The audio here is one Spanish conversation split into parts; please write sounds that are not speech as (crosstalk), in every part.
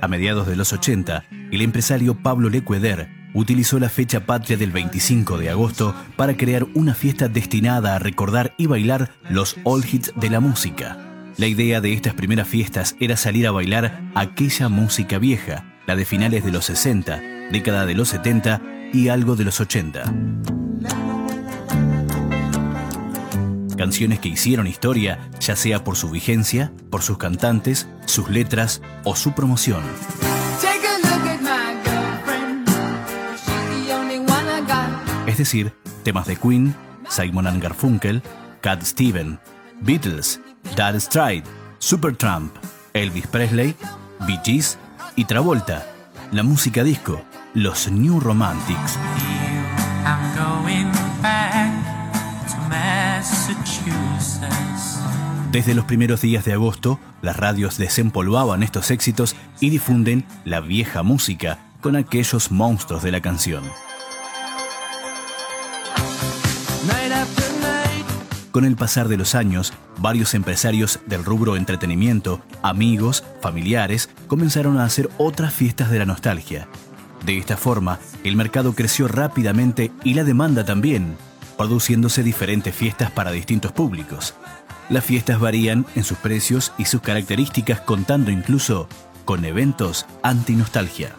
A mediados de los 80, el empresario Pablo Lecueder utilizó la fecha patria del 25 de agosto para crear una fiesta destinada a recordar y bailar los all hits de la música. La idea de estas primeras fiestas era salir a bailar aquella música vieja, la de finales de los 60, década de los 70 y algo de los 80. Canciones que hicieron historia, ya sea por su vigencia, por sus cantantes, sus letras o su promoción. Es decir, temas de Queen, Simon Garfunkel, Cat Steven, Beatles, Dad Stride, Supertramp, Elvis Presley, Bee Gees y Travolta, la música disco, los New Romantics. Desde los primeros días de agosto, las radios desempolvaban estos éxitos y difunden la vieja música con aquellos monstruos de la canción. Con el pasar de los años, varios empresarios del rubro entretenimiento, amigos, familiares, comenzaron a hacer otras fiestas de la nostalgia. De esta forma, el mercado creció rápidamente y la demanda también, produciéndose diferentes fiestas para distintos públicos. Las fiestas varían en sus precios y sus características, contando incluso con eventos anti-nostalgia.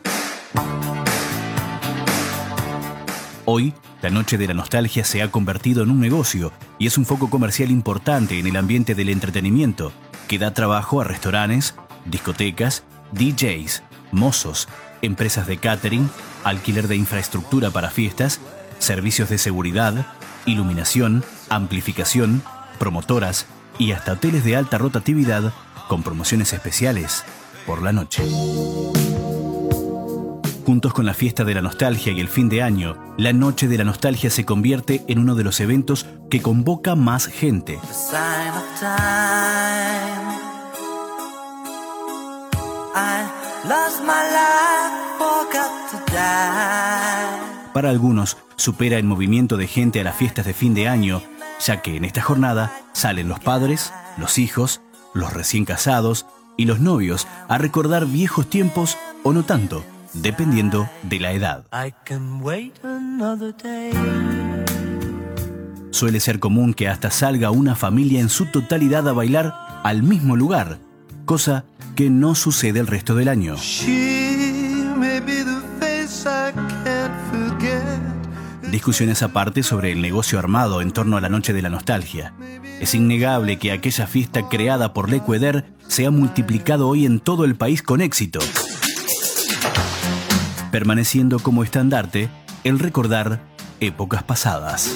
Hoy, la Noche de la Nostalgia se ha convertido en un negocio y es un foco comercial importante en el ambiente del entretenimiento, que da trabajo a restaurantes, discotecas, DJs, mozos, empresas de catering, alquiler de infraestructura para fiestas, servicios de seguridad, iluminación, amplificación, promotoras y hasta hoteles de alta rotatividad con promociones especiales por la noche. Juntos con la fiesta de la nostalgia y el fin de año, la Noche de la Nostalgia se convierte en uno de los eventos que convoca más gente. Para algunos, supera el movimiento de gente a las fiestas de fin de año, ya que en esta jornada salen los padres, los hijos, los recién casados y los novios a recordar viejos tiempos o no tanto dependiendo de la edad. Suele ser común que hasta salga una familia en su totalidad a bailar al mismo lugar, cosa que no sucede el resto del año. Discusiones aparte sobre el negocio armado en torno a la noche de la nostalgia. Es innegable que aquella fiesta creada por Lecueder se ha multiplicado hoy en todo el país con éxito permaneciendo como estandarte el recordar épocas pasadas.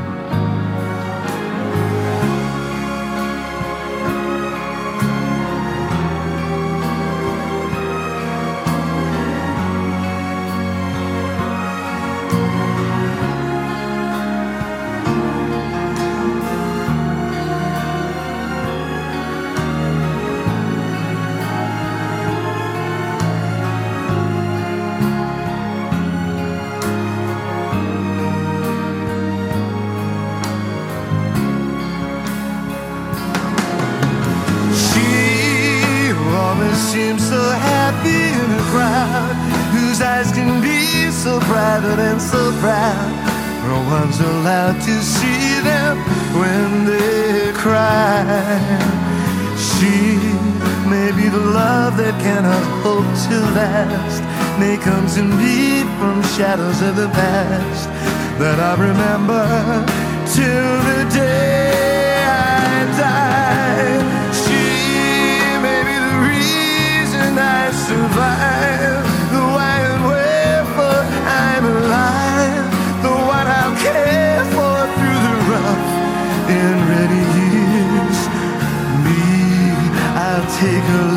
One's allowed to see them when they cry. She may be the love that cannot hope to last. May come to me from shadows of the past that I remember till the day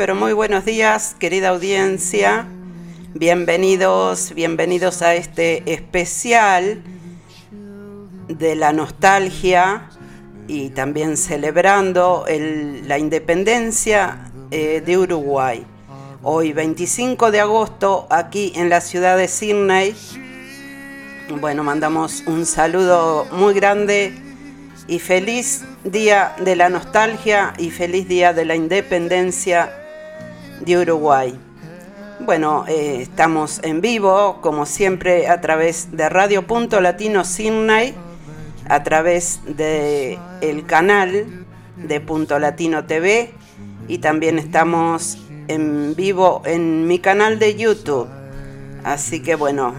Pero muy buenos días, querida audiencia. Bienvenidos, bienvenidos a este especial de la nostalgia y también celebrando el- la independencia eh, de Uruguay. Hoy 25 de agosto aquí en la ciudad de Sydney. Bueno, mandamos un saludo muy grande y feliz día de la nostalgia y feliz día de la independencia de Uruguay. Bueno, eh, estamos en vivo, como siempre, a través de Radio Punto Latino Sydney, a través de el canal de Punto Latino TV y también estamos en vivo en mi canal de YouTube. Así que bueno,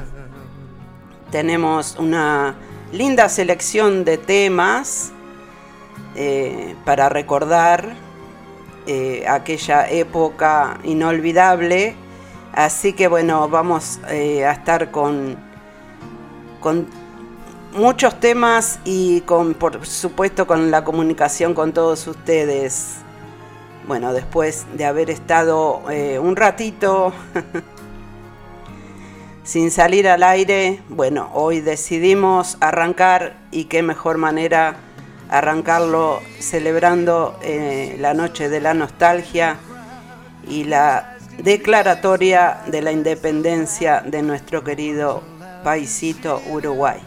tenemos una linda selección de temas eh, para recordar eh, aquella época inolvidable. Así que bueno, vamos eh, a estar con, con muchos temas y con, por supuesto, con la comunicación con todos ustedes. Bueno, después de haber estado eh, un ratito (laughs) sin salir al aire, bueno, hoy decidimos arrancar y qué mejor manera arrancarlo celebrando eh, la noche de la nostalgia y la declaratoria de la independencia de nuestro querido paisito Uruguay.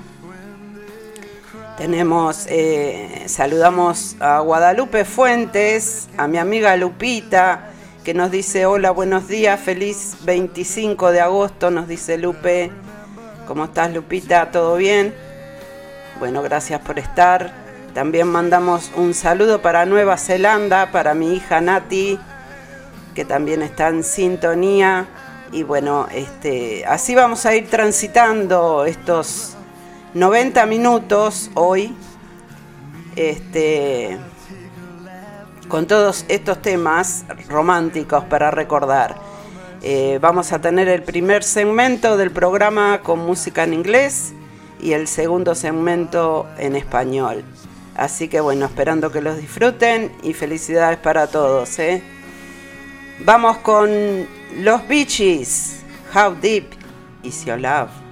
Tenemos, eh, saludamos a Guadalupe Fuentes, a mi amiga Lupita, que nos dice hola, buenos días, feliz 25 de agosto, nos dice Lupe. ¿Cómo estás Lupita? ¿Todo bien? Bueno, gracias por estar. También mandamos un saludo para Nueva Zelanda, para mi hija Nati, que también está en sintonía. Y bueno, este, así vamos a ir transitando estos 90 minutos hoy. Este, con todos estos temas románticos para recordar. Eh, vamos a tener el primer segmento del programa con música en inglés y el segundo segmento en español. Así que bueno, esperando que los disfruten y felicidades para todos. ¿eh? Vamos con los Bee Gees. How deep is your love?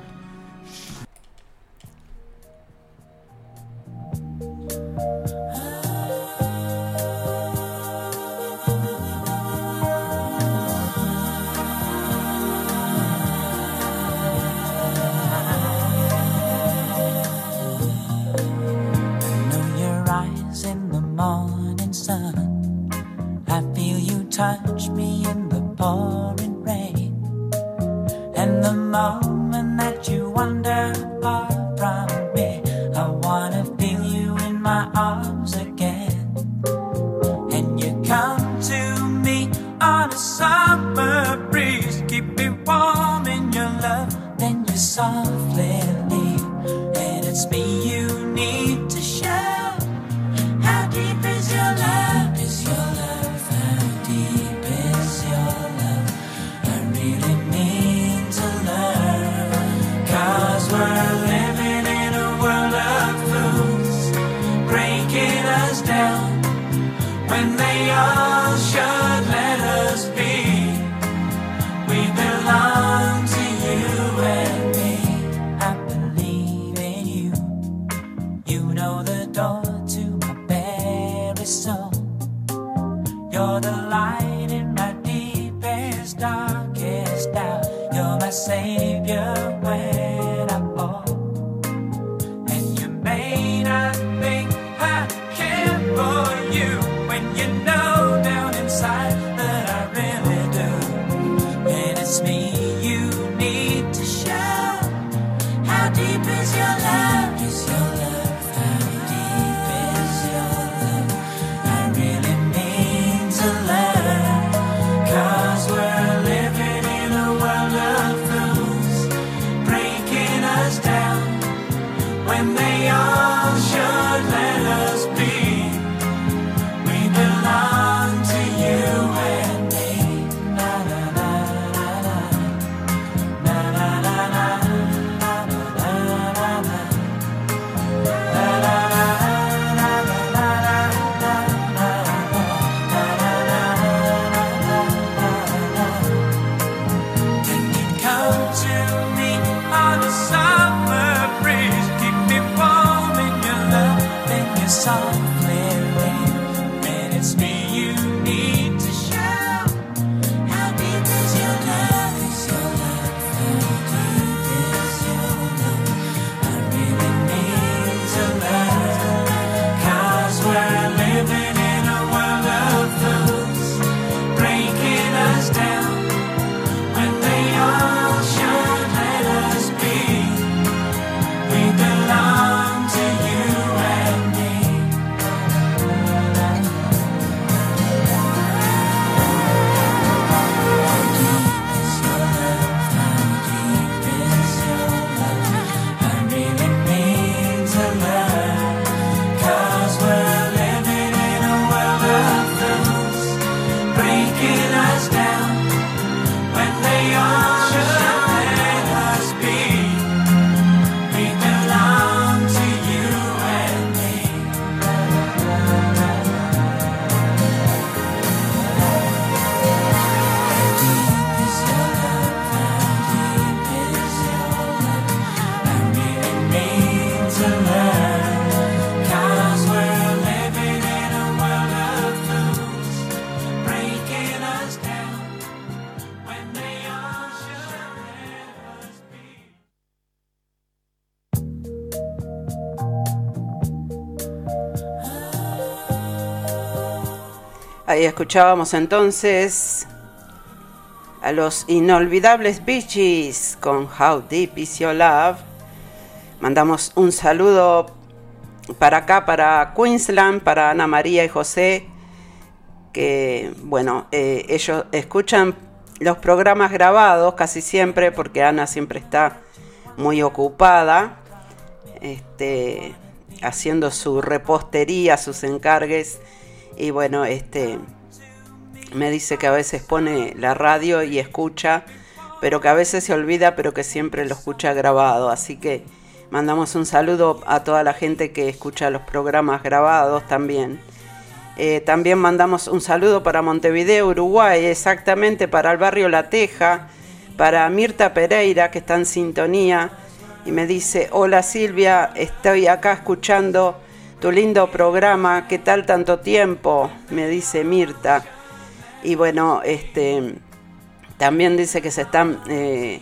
And You're the light. Escuchábamos entonces a los inolvidables Beaches con How Deep Is Your Love. Mandamos un saludo para acá, para Queensland, para Ana María y José, que bueno, eh, ellos escuchan los programas grabados casi siempre porque Ana siempre está muy ocupada este, haciendo su repostería, sus encargues y bueno, este me dice que a veces pone la radio y escucha, pero que a veces se olvida, pero que siempre lo escucha grabado. Así que mandamos un saludo a toda la gente que escucha los programas grabados también. Eh, también mandamos un saludo para Montevideo, Uruguay, exactamente para el barrio La Teja, para Mirta Pereira, que está en sintonía, y me dice, hola Silvia, estoy acá escuchando tu lindo programa, ¿qué tal tanto tiempo? Me dice Mirta. Y bueno, este también dice que se están eh,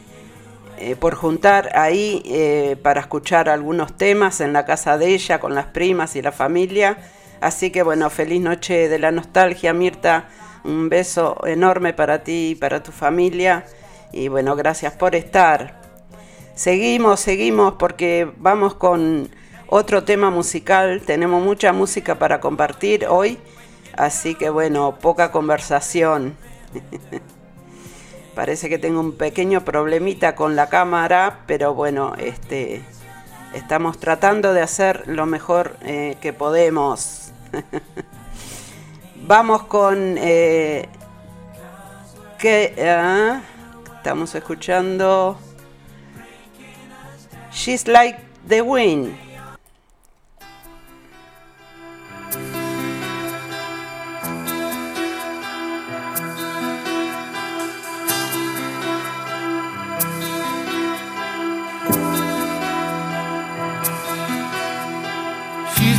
eh, por juntar ahí eh, para escuchar algunos temas en la casa de ella con las primas y la familia. Así que bueno, feliz noche de la nostalgia, Mirta. Un beso enorme para ti y para tu familia. Y bueno, gracias por estar. Seguimos, seguimos porque vamos con otro tema musical. Tenemos mucha música para compartir hoy, así que bueno, poca conversación. (laughs) Parece que tengo un pequeño problemita con la cámara, pero bueno, este, estamos tratando de hacer lo mejor eh, que podemos. (laughs) Vamos con eh, que ah, estamos escuchando She's Like the Wind.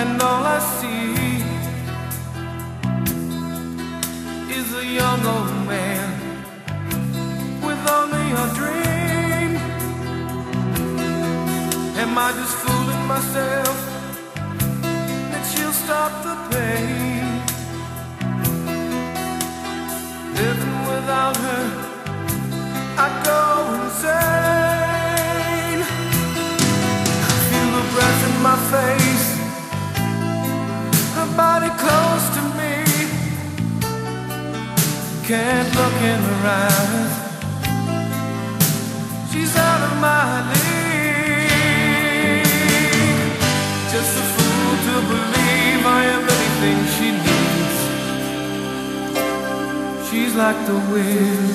And all I see is a young old man with only a dream. Am I just fooling myself that she'll stop the pain? Living without her, I go insane. My face her body close to me. Can't look in her eyes. She's out of my league. Just a fool to believe I am anything she needs. She's like the wind.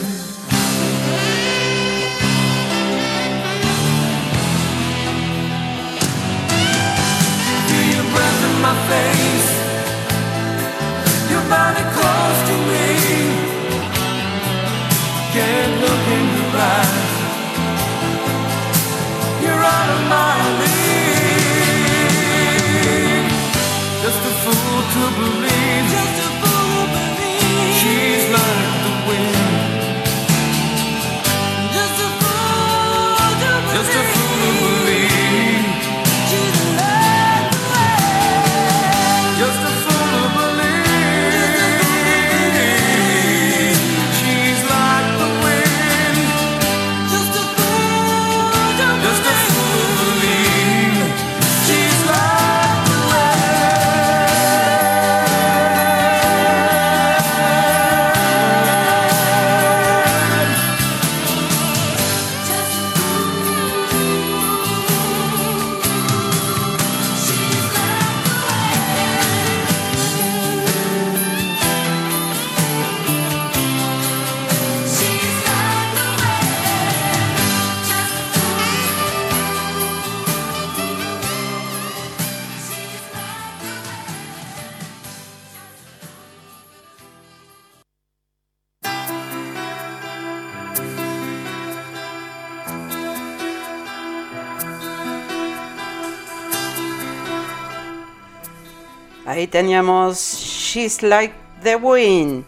Ahí teníamos She's Like the Wind.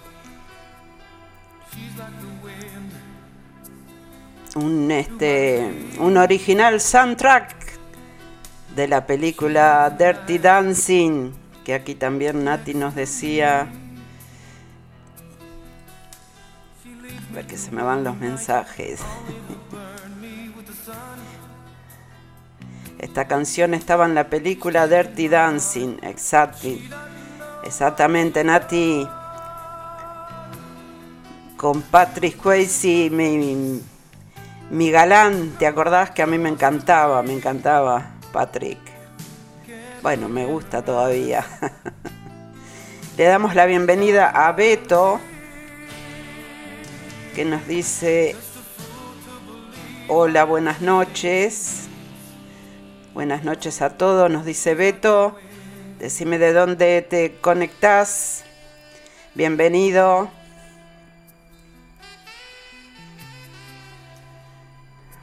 Un, este, un original soundtrack de la película Dirty Dancing, que aquí también Nati nos decía. A ver que se me van los mensajes. Esta canción estaba en la película Dirty Dancing, exactly. Exactamente, Nati. Con Patrick Swayze, mi, mi galán, ¿te acordás que a mí me encantaba? Me encantaba Patrick. Bueno, me gusta todavía. (laughs) Le damos la bienvenida a Beto, que nos dice, hola, buenas noches. Buenas noches a todos, nos dice Beto. Decime de dónde te conectás. Bienvenido.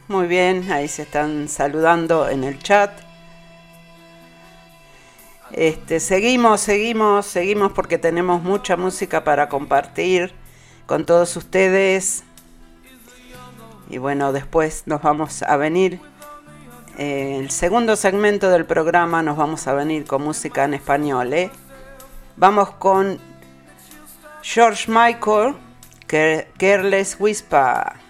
Muy bien, ahí se están saludando en el chat. Este, seguimos, seguimos, seguimos porque tenemos mucha música para compartir con todos ustedes. Y bueno, después nos vamos a venir el segundo segmento del programa nos vamos a venir con música en español. ¿eh? Vamos con George Michael, Careless Whisper.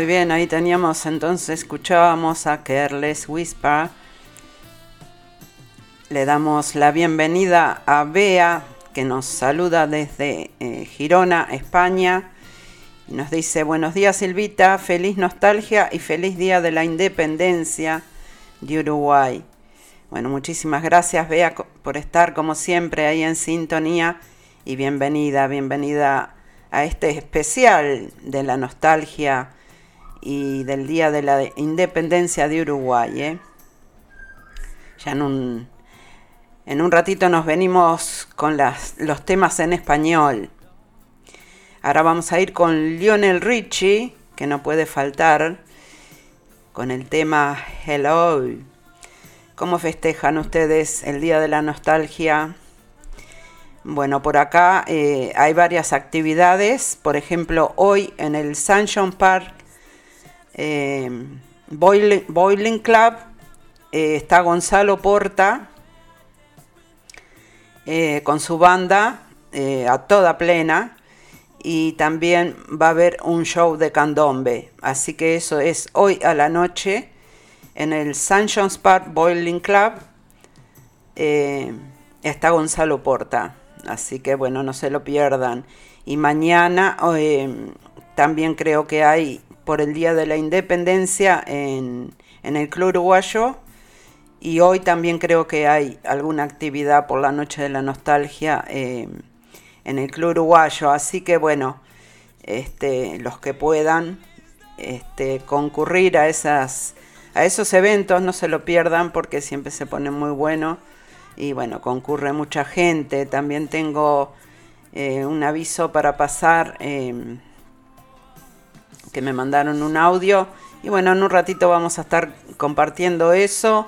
Muy bien, ahí teníamos entonces, escuchábamos a Careless Whisper. Le damos la bienvenida a Bea, que nos saluda desde eh, Girona, España. Y nos dice, buenos días Silvita, feliz nostalgia y feliz día de la independencia de Uruguay. Bueno, muchísimas gracias Bea por estar como siempre ahí en sintonía y bienvenida, bienvenida a este especial de la nostalgia y del Día de la Independencia de Uruguay. ¿eh? Ya en un, en un ratito nos venimos con las, los temas en español. Ahora vamos a ir con Lionel Richie, que no puede faltar, con el tema Hello. ¿Cómo festejan ustedes el Día de la Nostalgia? Bueno, por acá eh, hay varias actividades. Por ejemplo, hoy en el Sunshine Park eh, Boiling, Club eh, está Gonzalo Porta con su banda a toda plena y también va a haber un show de candombe. Así que eso es hoy a la noche en el Sunshine Park Boiling Club. está Gonzalo Porta. Así que bueno, no se lo pierdan. Y mañana eh, también creo que hay por el Día de la Independencia en, el Club Uruguayo. Y hoy también creo que hay alguna actividad por la Noche de la Nostalgia eh, en el Club Uruguayo. Así que bueno, este, los que puedan este, concurrir a, esas, a esos eventos, no se lo pierdan porque siempre se pone muy bueno y bueno, concurre mucha gente. También tengo eh, un aviso para pasar em, que me mandaron un audio y bueno, en un ratito vamos a estar compartiendo eso.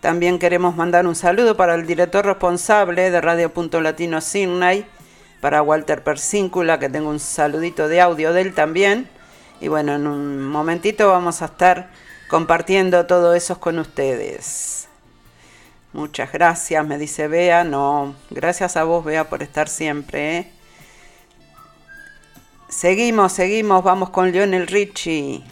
También queremos mandar un saludo para el director responsable de Radio Punto Latino Sydney, para Walter Persíncula, que tengo un saludito de audio de él también. Y bueno, en un momentito vamos a estar compartiendo todo eso con ustedes. Muchas gracias, me dice Bea. No, gracias a vos, Bea, por estar siempre. ¿eh? Seguimos, seguimos, vamos con Lionel Richie.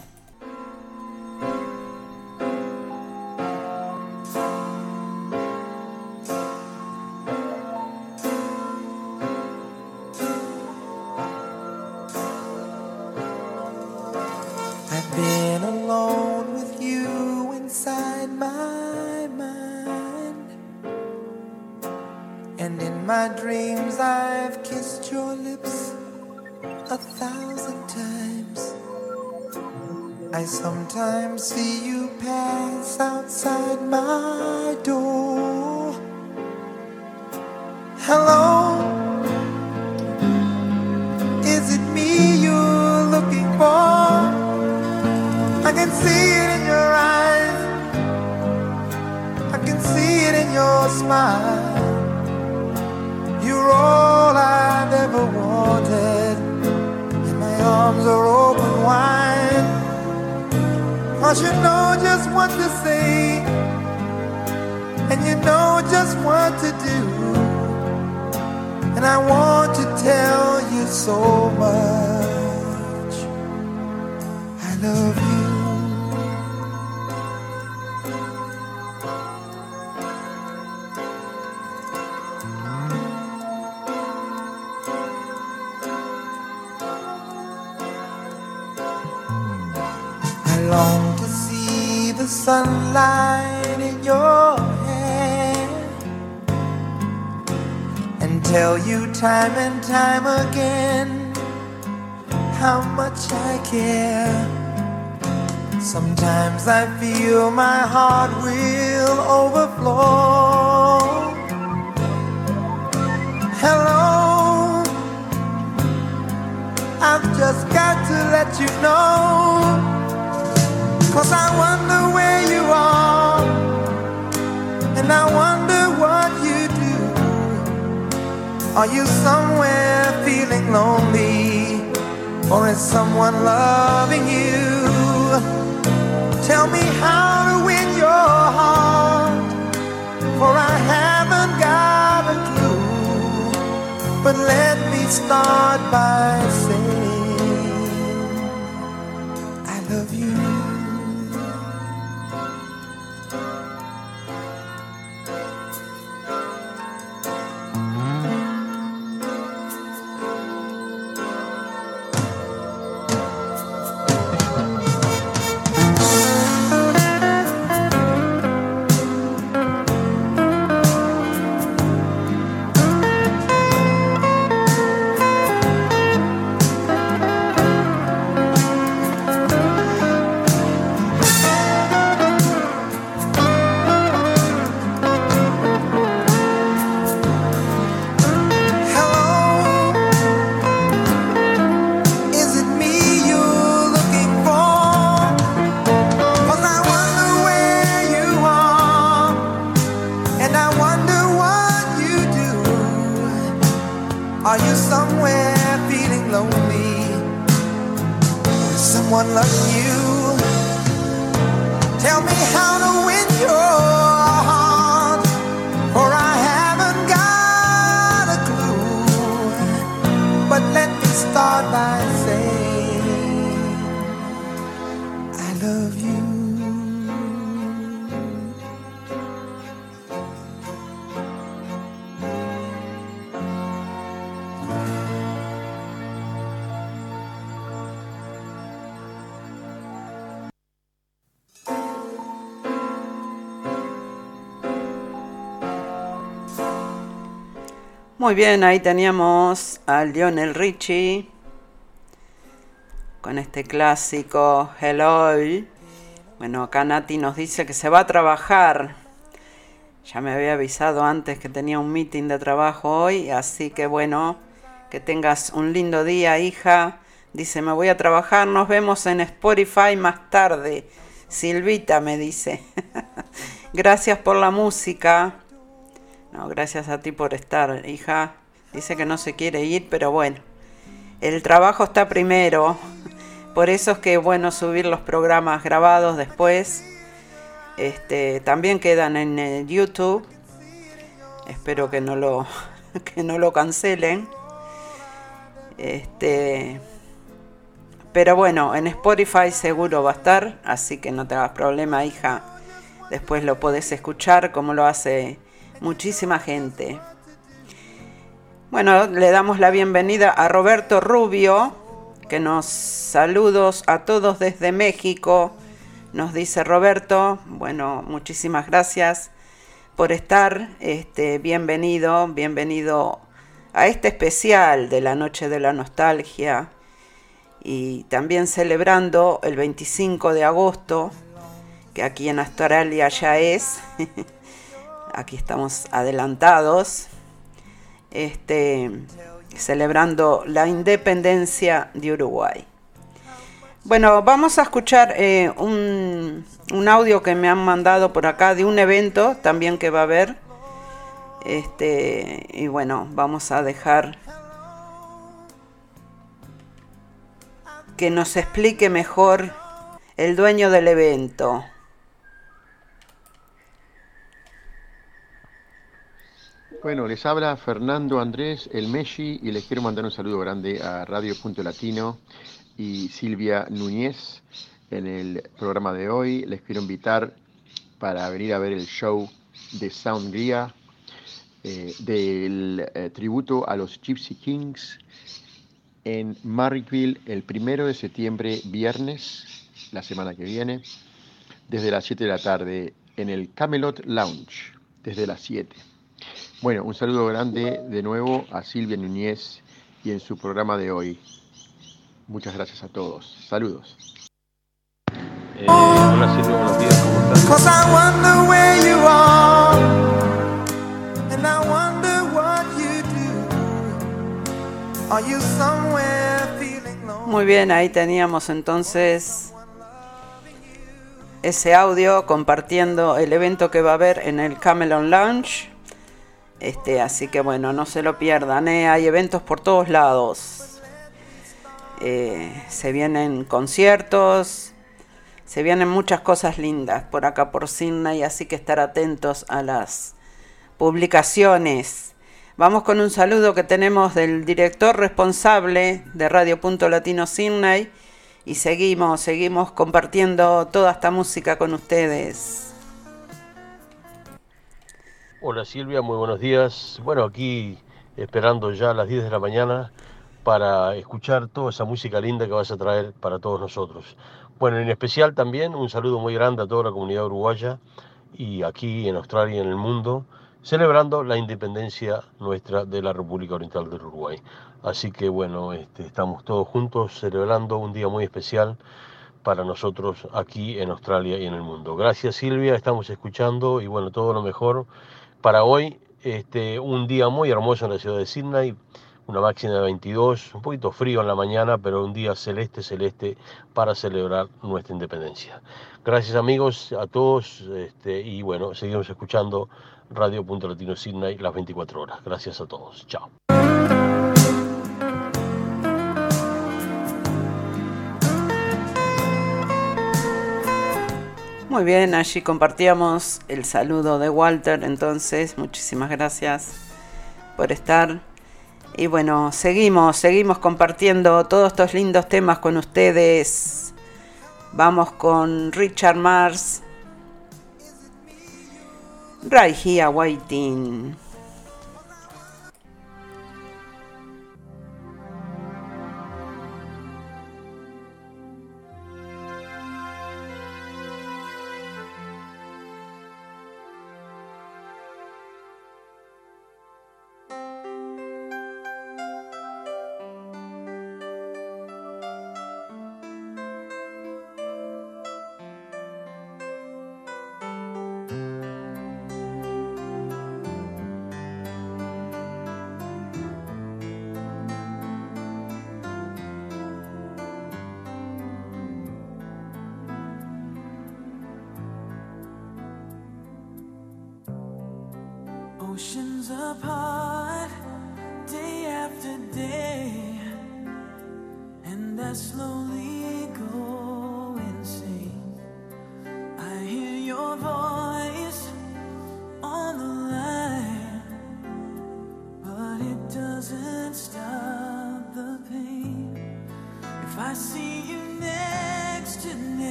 Muy bien, ahí teníamos a Lionel Richie con este clásico Hello. Bueno, acá Nati nos dice que se va a trabajar. Ya me había avisado antes que tenía un meeting de trabajo hoy, así que bueno, que tengas un lindo día, hija. Dice, me voy a trabajar, nos vemos en Spotify más tarde. Silvita me dice. (laughs) Gracias por la música. No, gracias a ti por estar, hija. Dice que no se quiere ir, pero bueno. El trabajo está primero. Por eso es que bueno subir los programas grabados después. Este, también quedan en eh, YouTube. Espero que no lo (laughs) que no lo cancelen. Este, pero bueno, en Spotify seguro va a estar, así que no te hagas problema, hija. Después lo podés escuchar como lo hace muchísima gente. Bueno, le damos la bienvenida a Roberto Rubio, que nos saludos a todos desde México. Nos dice Roberto, bueno, muchísimas gracias por estar. Este, bienvenido, bienvenido a este especial de la Noche de la Nostalgia y también celebrando el 25 de agosto, que aquí en Australia ya es. (laughs) aquí estamos adelantados, este, celebrando la independencia de Uruguay. Bueno, vamos a escuchar eh, un, un, audio que me han mandado por acá de un evento también que va a haber. Este, y bueno, vamos a dejar que nos explique mejor el dueño del evento. Bueno, les habla Fernando Andrés El Messi y les quiero mandar un saludo grande a Radio Punto Latino y Silvia Núñez en el programa de hoy. Les quiero invitar para venir a ver el show de Soundria eh, del eh, tributo a los Gypsy Kings en Marrickville el primero de septiembre, viernes, la semana que viene, desde las 7 de la tarde en el Camelot Lounge, desde las 7. Bueno, un saludo grande de nuevo a Silvia Núñez y en su programa de hoy. Muchas gracias a todos. Saludos. Eh, hola Silvia, buenos días. Muy bien, ahí teníamos entonces ese audio compartiendo el evento que va a haber en el Camelon Lounge. Este, así que bueno, no se lo pierdan, ¿eh? hay eventos por todos lados. Eh, se vienen conciertos, se vienen muchas cosas lindas por acá por Sydney, así que estar atentos a las publicaciones. Vamos con un saludo que tenemos del director responsable de Radio Punto Latino Sydney y seguimos, seguimos compartiendo toda esta música con ustedes. Hola Silvia, muy buenos días. Bueno, aquí esperando ya a las 10 de la mañana para escuchar toda esa música linda que vas a traer para todos nosotros. Bueno, en especial también un saludo muy grande a toda la comunidad uruguaya y aquí en Australia y en el mundo, celebrando la independencia nuestra de la República Oriental del Uruguay. Así que bueno, este, estamos todos juntos celebrando un día muy especial para nosotros aquí en Australia y en el mundo. Gracias Silvia, estamos escuchando y bueno, todo lo mejor para hoy. Este, un día muy hermoso en la ciudad de Sydney, una máxima de 22, un poquito frío en la mañana, pero un día celeste, celeste para celebrar nuestra independencia. Gracias amigos a todos este, y bueno, seguimos escuchando Radio Punto Latino Sydney las 24 horas. Gracias a todos. Chao. Muy bien, allí compartíamos el saludo de Walter, entonces muchísimas gracias por estar. Y bueno, seguimos, seguimos compartiendo todos estos lindos temas con ustedes. Vamos con Richard Mars. Right here waiting.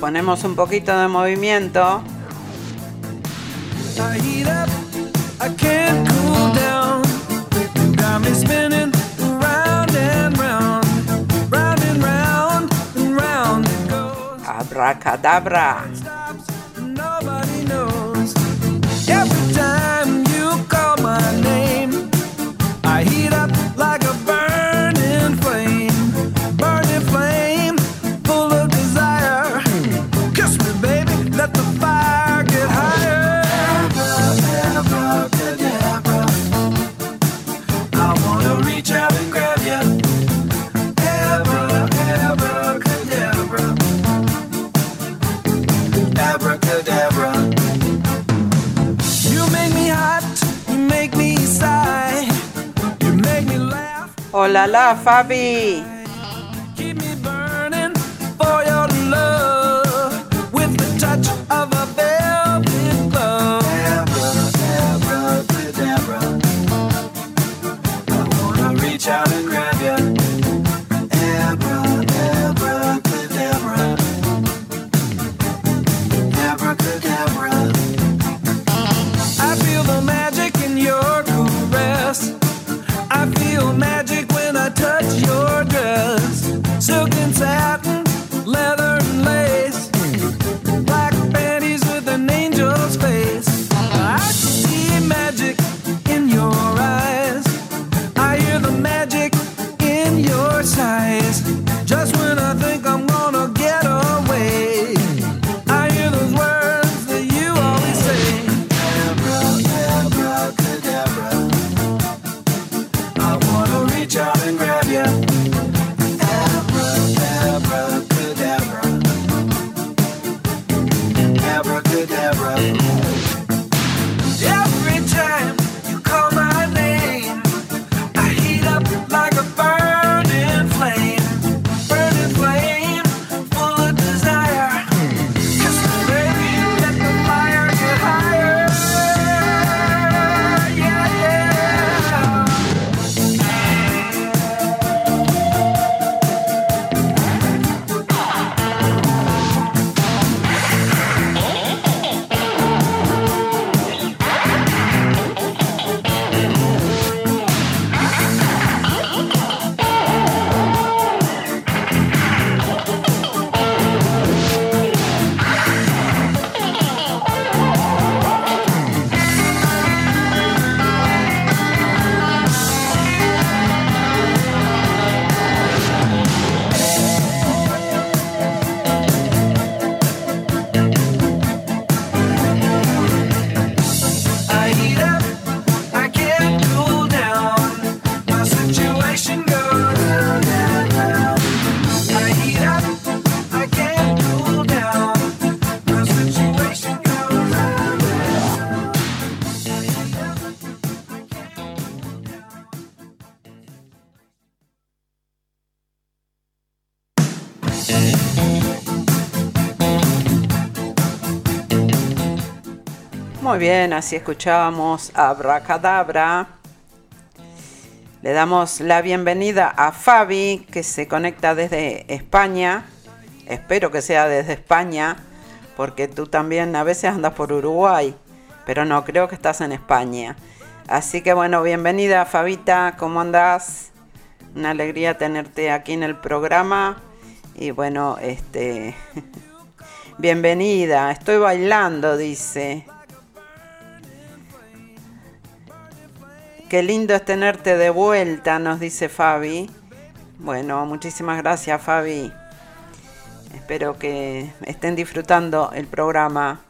Ponemos un poquito de movimiento. Abracadabra. Hola, la Fabi. Muy bien, así escuchábamos Abracadabra. Le damos la bienvenida a Fabi, que se conecta desde España. Espero que sea desde España, porque tú también a veces andas por Uruguay, pero no, creo que estás en España. Así que bueno, bienvenida Fabita, ¿cómo andás? Una alegría tenerte aquí en el programa. Y bueno, este... (laughs) Bienvenida, estoy bailando, dice. Qué lindo es tenerte de vuelta, nos dice Fabi. Bueno, muchísimas gracias Fabi. Espero que estén disfrutando el programa.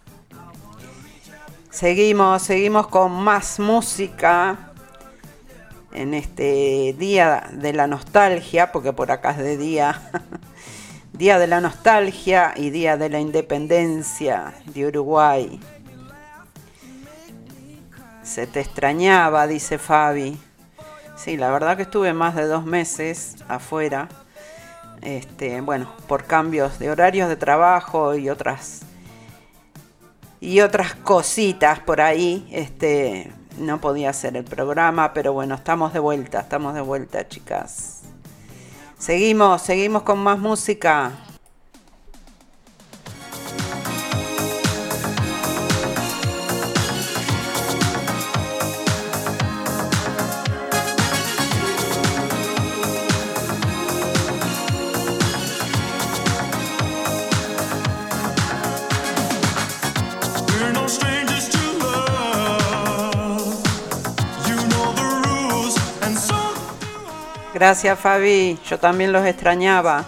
Seguimos, seguimos con más música en este día de la nostalgia, porque por acá es de día. (laughs) Día de la nostalgia y Día de la Independencia de Uruguay. Se te extrañaba, dice Fabi. Sí, la verdad que estuve más de dos meses afuera. Este, bueno, por cambios de horarios de trabajo y otras y otras cositas por ahí. Este, no podía hacer el programa, pero bueno, estamos de vuelta, estamos de vuelta, chicas. Seguimos, seguimos con más música. Gracias Fabi, yo también los extrañaba.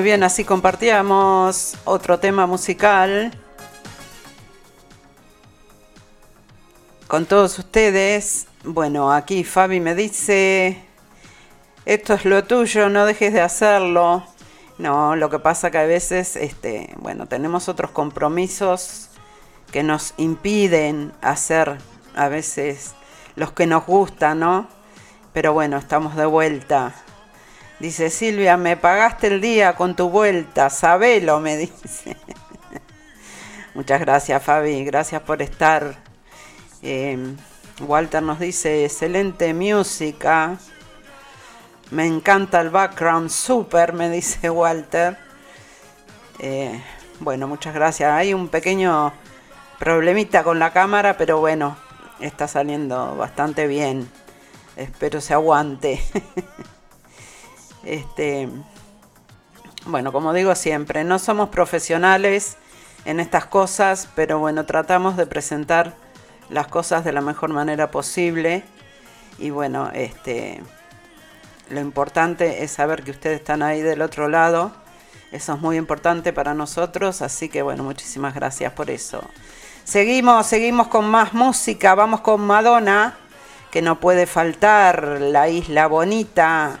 Muy bien, así compartíamos otro tema musical con todos ustedes. Bueno, aquí Fabi me dice, esto es lo tuyo, no dejes de hacerlo. No, lo que pasa que a veces, este, bueno, tenemos otros compromisos que nos impiden hacer a veces los que nos gustan, ¿no? Pero bueno, estamos de vuelta Dice Silvia, me pagaste el día con tu vuelta, sabelo, me dice. (laughs) Muchas gracias Fabi, gracias por estar. Em, Walter nos dice, excelente música. Me encanta el background, super, me dice (laughs) Walter. Eh, bueno, muchas gracias. Hay un pequeño problemita con la cámara, pero bueno, está saliendo bastante bien. Espero se aguante. (laughs) Este, bueno, como digo siempre, no somos profesionales en estas cosas, pero bueno, tratamos de presentar las cosas de la mejor manera posible. Y bueno, este, lo importante es saber que ustedes están ahí del otro lado. Eso es muy importante para nosotros, así que bueno, muchísimas gracias por eso. Seguimos, seguimos con más música, vamos con Madonna, que no puede faltar, la isla bonita.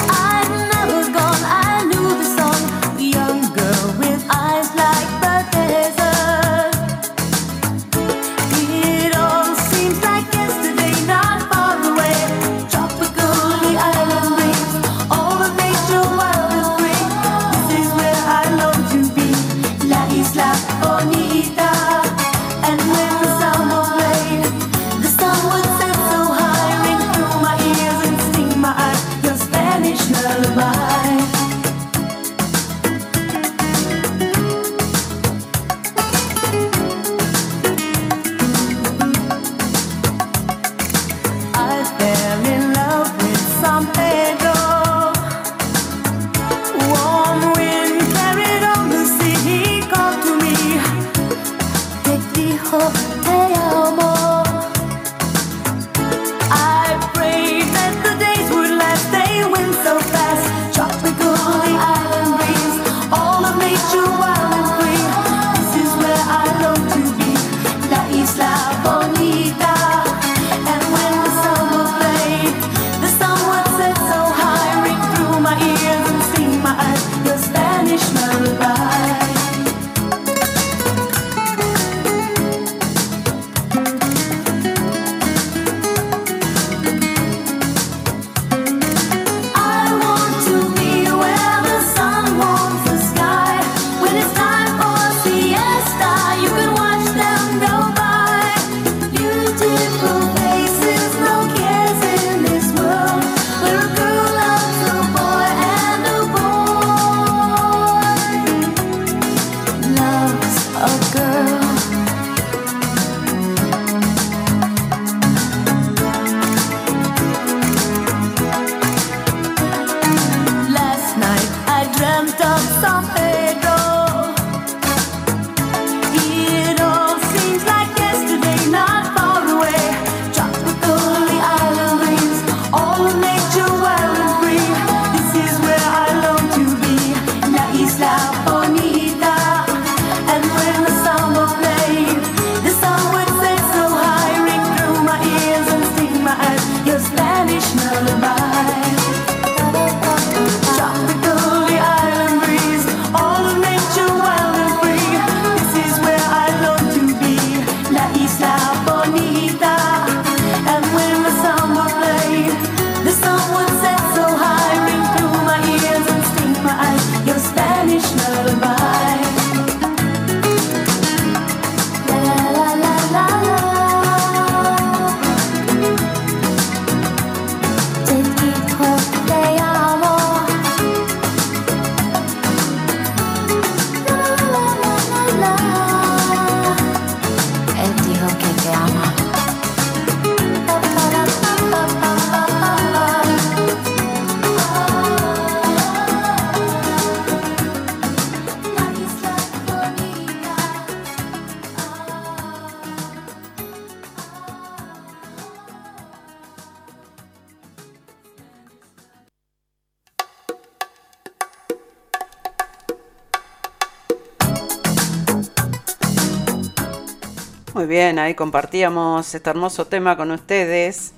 ahí compartíamos este hermoso tema con ustedes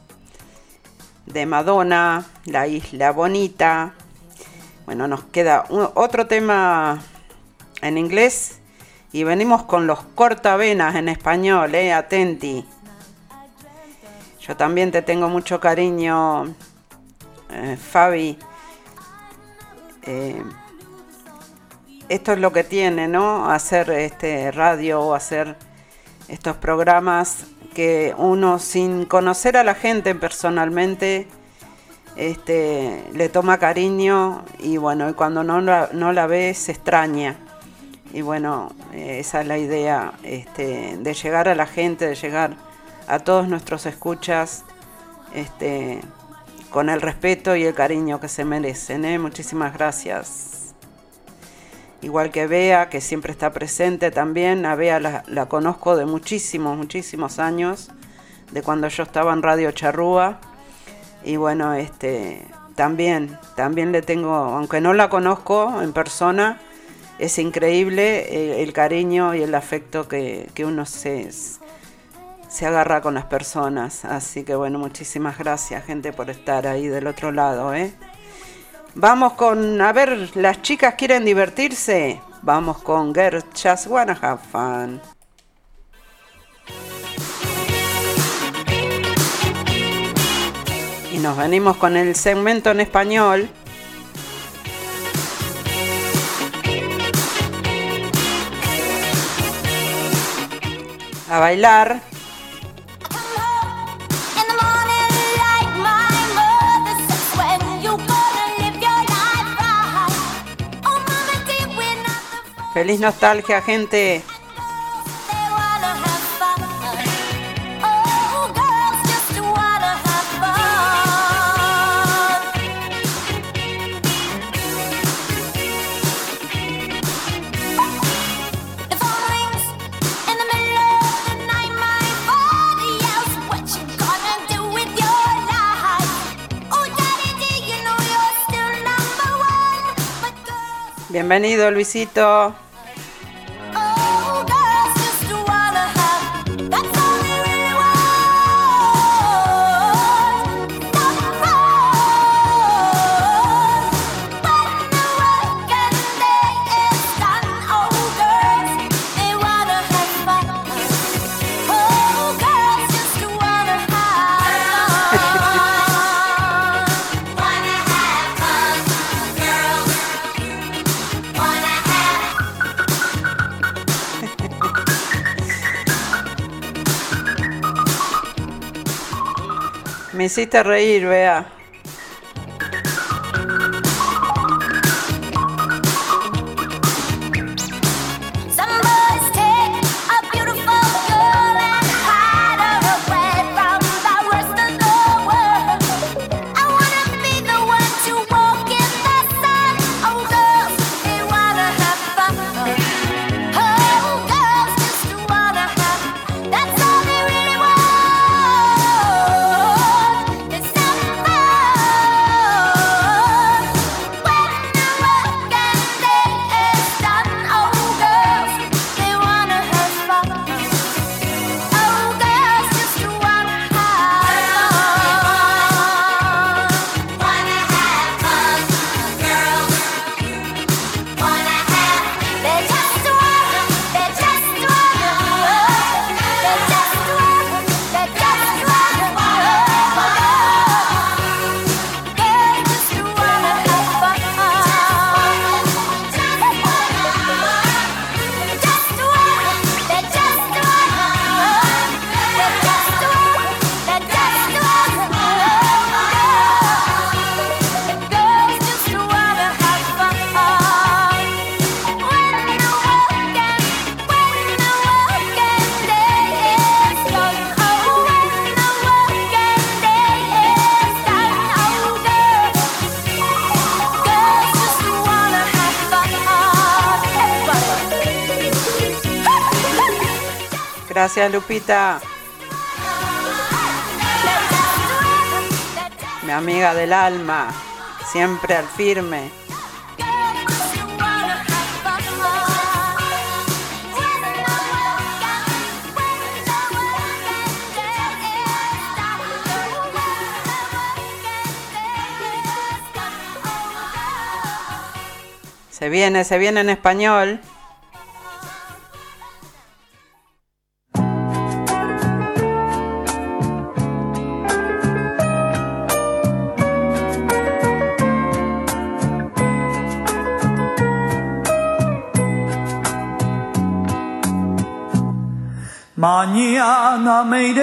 de Madonna, La Isla Bonita. Bueno, nos queda otro tema en inglés y venimos con los cortavenas en español, eh, atenti. Yo también te tengo mucho cariño, eh, Fabi. Eh, esto es lo que tiene, ¿no? Hacer este radio hacer estos programas que uno sin conocer a la gente personalmente este, le toma cariño y bueno, y cuando no la, no la ve se extraña. Y bueno, esa es la idea este, de llegar a la gente, de llegar a todos nuestros escuchas este, con el respeto y el cariño que se merecen. ¿eh? Muchísimas gracias igual que Bea, que siempre está presente también. A Bea la, conozco de muchísimos, muchísimos años, de cuando yo estaba en Radio Charrúa. Y bueno, este, también, también le tengo, aunque no la conozco en persona, es increíble el, cariño y el afecto que, uno se, se agarra con las personas. Así que bueno, muchísimas gracias gente por estar ahí del otro lado. ¿eh? Vamos con, a ver, las chicas quieren divertirse. Vamos con Girl Just Wanna Have Fun. Y nos venimos con el segmento en español. A bailar. Feliz nostalgia, gente. Bienvenido, Luisito. Me hiciste reír, vea. Gracias, Lupita. Mi amiga del alma, siempre al firme. Se viene, se viene en español. Mañana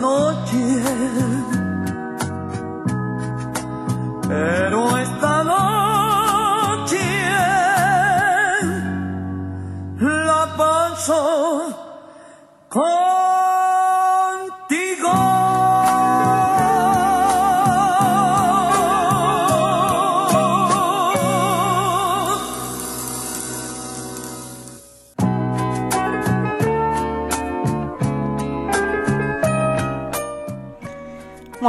noche,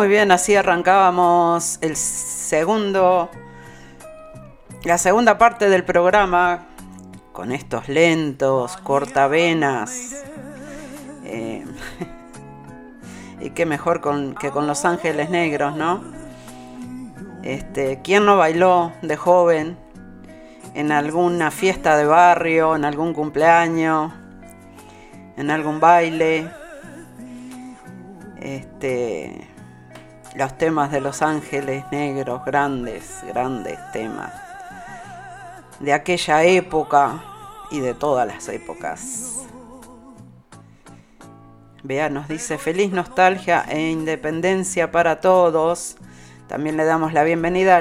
Muy bien, así arrancábamos el segundo, la segunda parte del programa con estos lentos, cortavenas. eh, (laughs) y qué mejor con- que con Los Ángeles Negros, ¿no? Este, ¿Quién no bailó de joven en alguna fiesta de barrio, en algún cumpleaños, en algún baile? Este, los temas de Los Ángeles Negros, grandes, grandes temas de aquella época y de todas las épocas. Vea, nos dice feliz nostalgia e independencia para todos. También le damos la bienvenida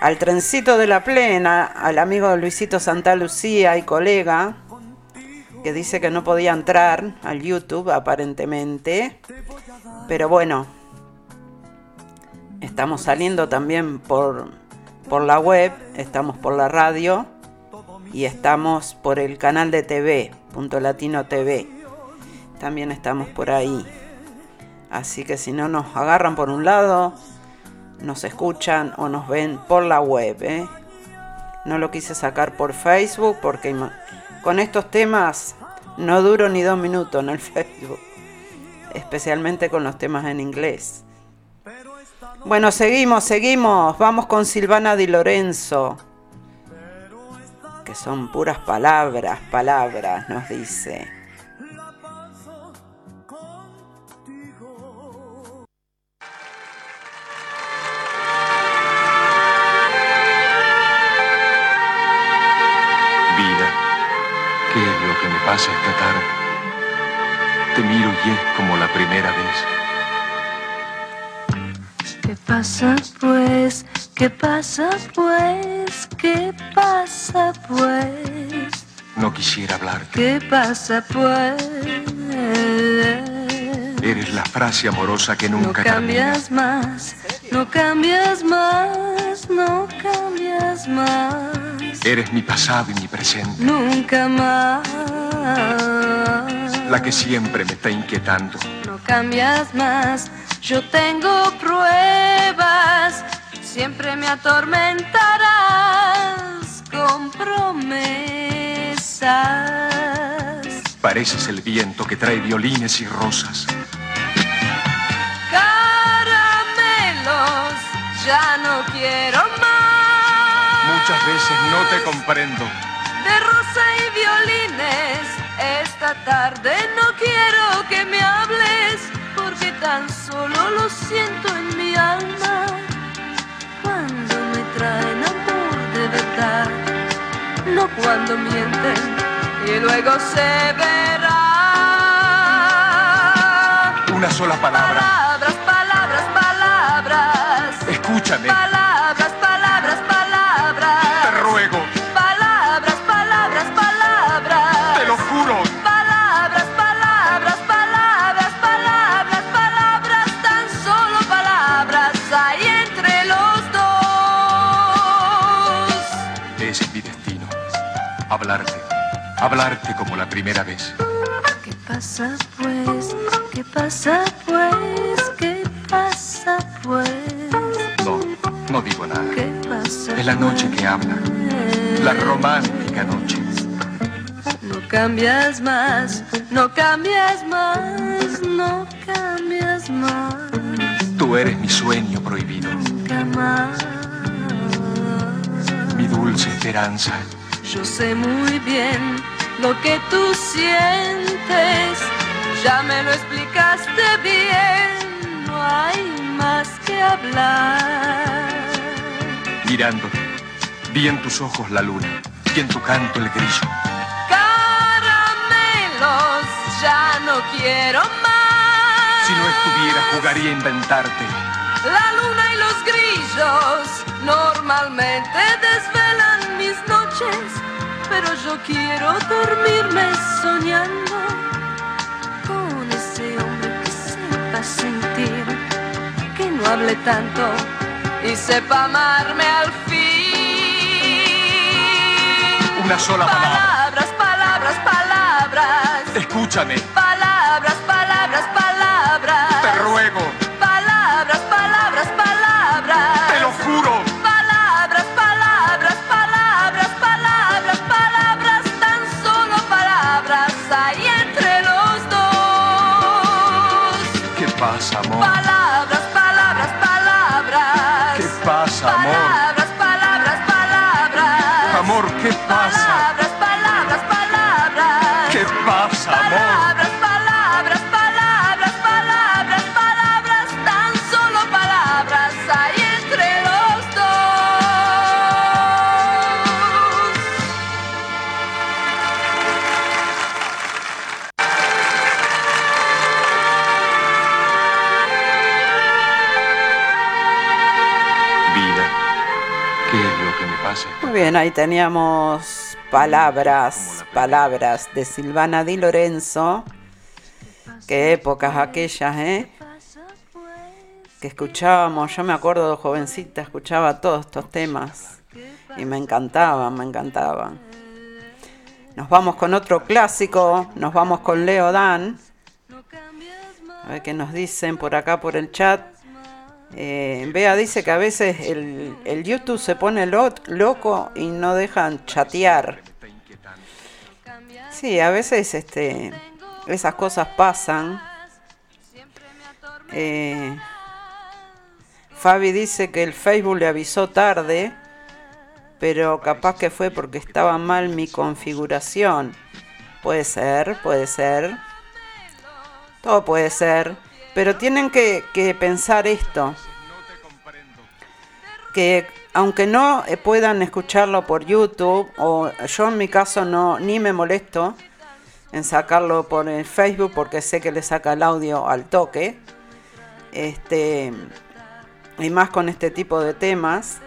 al, trencito de la plena, al amigo Luisito Santa Lucía y colega, que dice que no podía entrar al YouTube aparentemente. Pero bueno, estamos saliendo también por, por la web, estamos por la radio y estamos por el canal de TV, Punto Latino TV. También estamos por ahí. Así que si no nos agarran por un lado, nos escuchan o nos ven por la web. ¿eh? No lo quise sacar por Facebook porque con estos temas no duro ni dos minutos en el (laughs) Facebook. Especialmente con los temas en inglés. Bueno, seguimos, seguimos. Vamos con Silvana Di Lorenzo. Que son puras palabras, palabras, nos dice. ¿Qué es lo que me pasa esta tarde? Te miro y es como la primera vez. ¿Qué pasa pues? ¿Qué pasa pues? ¿Qué pasa pues? No quisiera hablarte. ¿Qué pasa pues? Eres la frase amorosa que No nunca cambias más, no cambias más, no cambias más. Eres mi pasado y mi presente. nunca más. La que siempre me está inquietando. No cambias más, yo tengo pruebas, siempre me atormentarás con promesas. Pareces el viento que trae violines y rosas. Caramelos, ya no quiero más. Muchas veces no te comprendo. De rosa y violines, esta tarde no quiero que me hables, porque tan solo lo siento en mi alma. Cuando me traen amor de verdad, como cuando mienten y luego se verá. Una sola palabra. Palabras, palabras, palabras. Escúchame. Palabras, palabras, palabras. Te ruego. Palabras, palabras, palabras. Te lo juro. Palabras, palabras, palabras, palabras, palabras, tan solo palabras hay entre los dos. Es mi destino. Hablarte. Hablarte como la primera vez. ¿Qué pasa pues? ¿Qué pasa pues? ¿Qué pasa pues? No, no digo nada. ¿Qué pasa? Es la noche que habla. La romántica noche. No cambias más, no cambias más, no cambias más, Tú eres mi sueño prohibido. nunca más. Mi dulce esperanza. Yo sé muy bien lo que tú sientes, ya me lo explicaste bien, no hay más que hablar. Mirándote. Vi en tus ojos la luna. Y en tu canto el grillo. Caramelos, ya no quiero más. Si no estuviera, jugaría a inventarte. La luna y los grillos normalmente desvelan mis noches, pero yo quiero dormirme soñando con ese hombre que sepa sentir, que no hable tanto y sepa amarme al fin. Una sola palabra. Palabras, palabras, palabras. Escúchame. Palabras, amor? Palabras, palabras, palabras, palabras, palabras, tan solo palabras hay entre los dos. Vida, ¿qué es lo que me pasa? Muy bien, ahí teníamos palabras, palabras de Silvana Di Lorenzo. Qué épocas aquellas, ¿eh? Que escuchábamos, yo me acuerdo de jovencita, escuchaba todos estos temas y me encantaban, me encantaban. Nos vamos con otro clásico, nos vamos con Leo Dan. A ver qué nos dicen por acá por el chat. Eh, dice que a veces el, el YouTube se pone lo- loco y no dejan chatear. Sí, a veces este, esas cosas pasan. Eh, Fabi dice que el Facebook le avisó tarde, pero capaz que fue porque estaba mal mi configuración. Puede ser, puede ser. Todo puede ser. Pero tienen que, que pensar esto. Que aunque no eh, puedan escucharlo por YouTube, o yo en mi caso no, ni me molesto en sacarlo por el Facebook porque sé que le saca el audio al toque. Este, y más con este tipo de temas.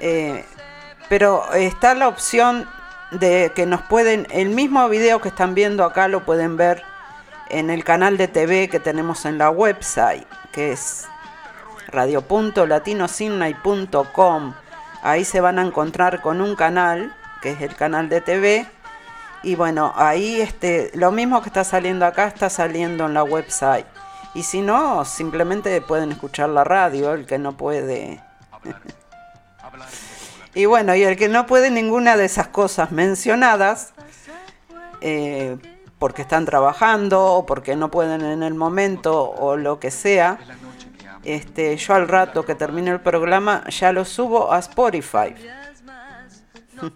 Eh, pero está la opción de que nos pueden, el mismo video que están viendo acá lo pueden ver en el canal de TV que tenemos en la website, que es radio.latinosidney.com. Ahí se van a encontrar con un canal, que es el canal de TV. Y bueno, ahí este, lo mismo que está saliendo acá está saliendo en la website. Y si no, simplemente pueden escuchar la radio, el que no puede. (laughs) y bueno, y el que no puede ninguna de esas cosas mencionadas, eh, porque están trabajando o porque no pueden en el momento o lo que sea, este, yo al rato que termine el programa ya lo subo a Spotify. (laughs)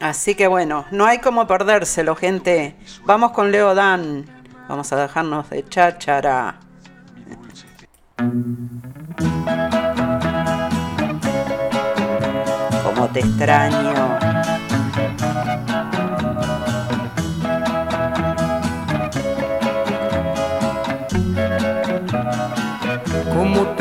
Así que bueno, no hay como perdérselo, gente. Vamos con Leo Dan. Vamos a dejarnos de cháchara. Como te extraño.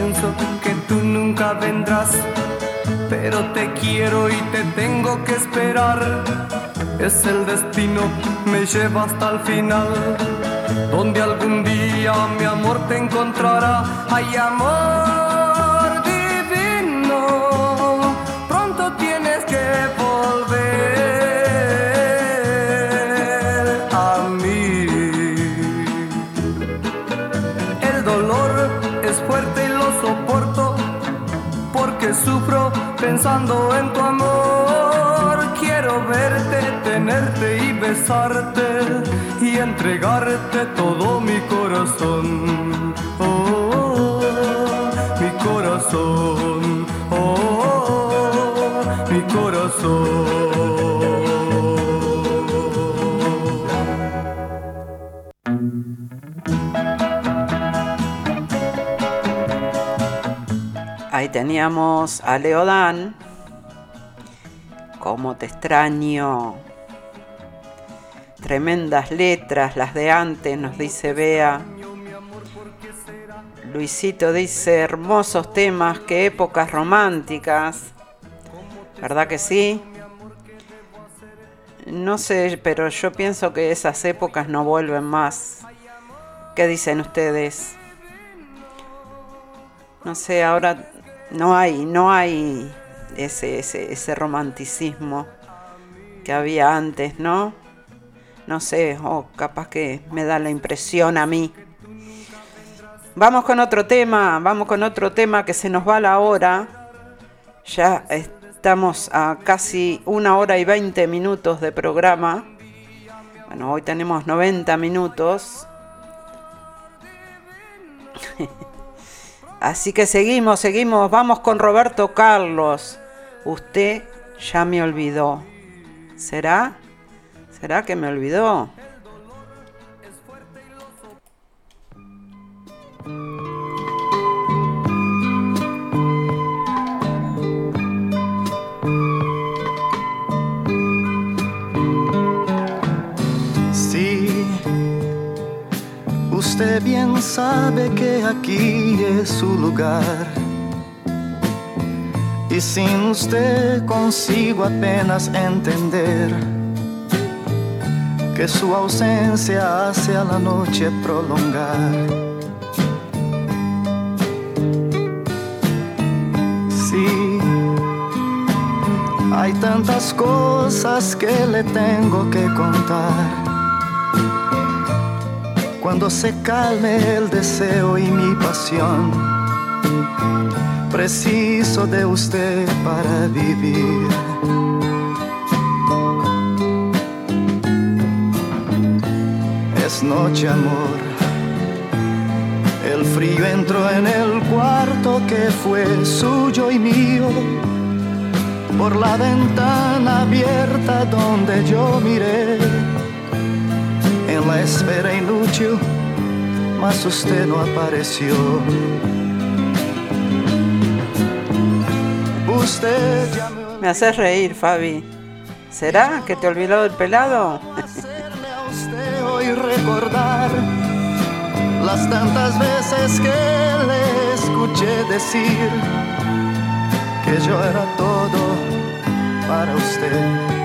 pienso que tú nunca vendrás, pero te quiero y te tengo que esperar. Es el destino, me lleva hasta el final donde algún día mi amor te encontrará. Ay, amor pensando en tu amor. Quiero verte, tenerte y besarte y entregarte todo mi corazón. Oh, mi corazón. Oh, mi corazón. Teníamos a Leodán. Cómo te extraño. Tremendas letras, las de antes, nos dice Bea. Luisito dice, hermosos temas, qué épocas románticas. ¿Verdad que sí? No sé, pero yo pienso que esas épocas no vuelven más. ¿Qué dicen ustedes? No sé, ahora no hay, no hay ese, ese, ese romanticismo que había antes, ¿no? No sé, o capaz que me da la impresión a mí. Vamos con otro tema, vamos con otro tema que se nos va la hora. Ya estamos a casi una hora y 20 minutos de programa. Bueno, hoy tenemos 90 minutos. (laughs) Así que seguimos, seguimos, vamos con Roberto Carlos. Usted ya me olvidó. ¿Será? ¿Será que me olvidó? Usted bien sabe que aquí es su lugar. Y sin usted consigo apenas entender que su ausencia hace a la noche prolongar. Sí, hay tantas cosas que le tengo que contar cuando se calme el deseo y mi pasión. Preciso de usted para vivir. Es noche, amor. El frío entró en el cuarto que fue suyo y mío. Por la ventana abierta donde yo miré la espera inútil, mas usted no apareció. Usted ya me Me haces reír, Fabi. ¿Será que te olvidó del pelado? hacerle a usted hoy recordar las tantas veces que le escuché decir que yo era todo para usted.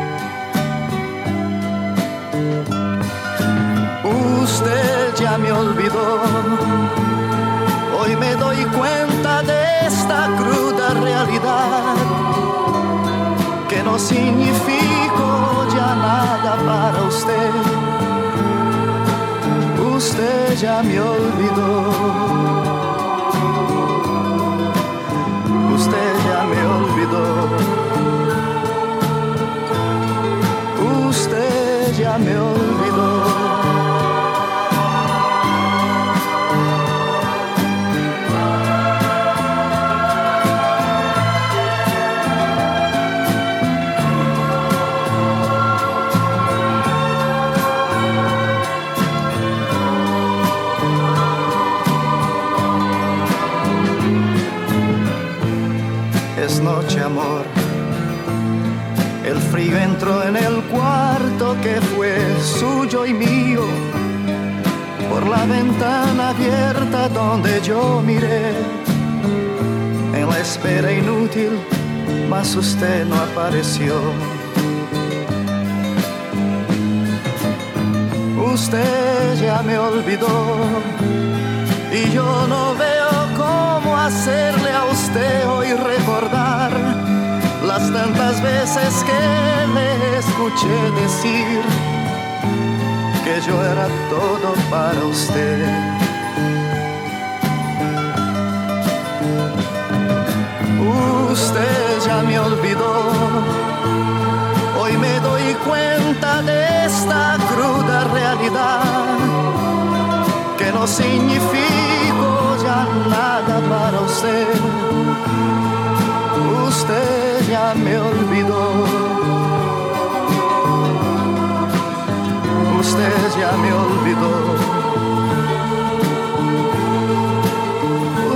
Usted ya me olvidó, hoy me doy cuenta de esta cruda realidad que no significo ya nada para usted. Usted ya me olvidó. Usted ya me olvidó. Usted ya me olvidó. Frío entró en el cuarto que fue suyo y mío. Por la ventana abierta donde yo miré. En la espera inútil, mas usted no apareció. Usted ya me olvidó y yo no veo cómo hacerle a usted hoy recordar las tantas veces que le escuché decir que yo era todo para usted. Usted ya me olvidó, hoy me doy cuenta de esta cruda realidad que no significo ya nada para usted. Usted me olvidó. Usted ya me olvidó.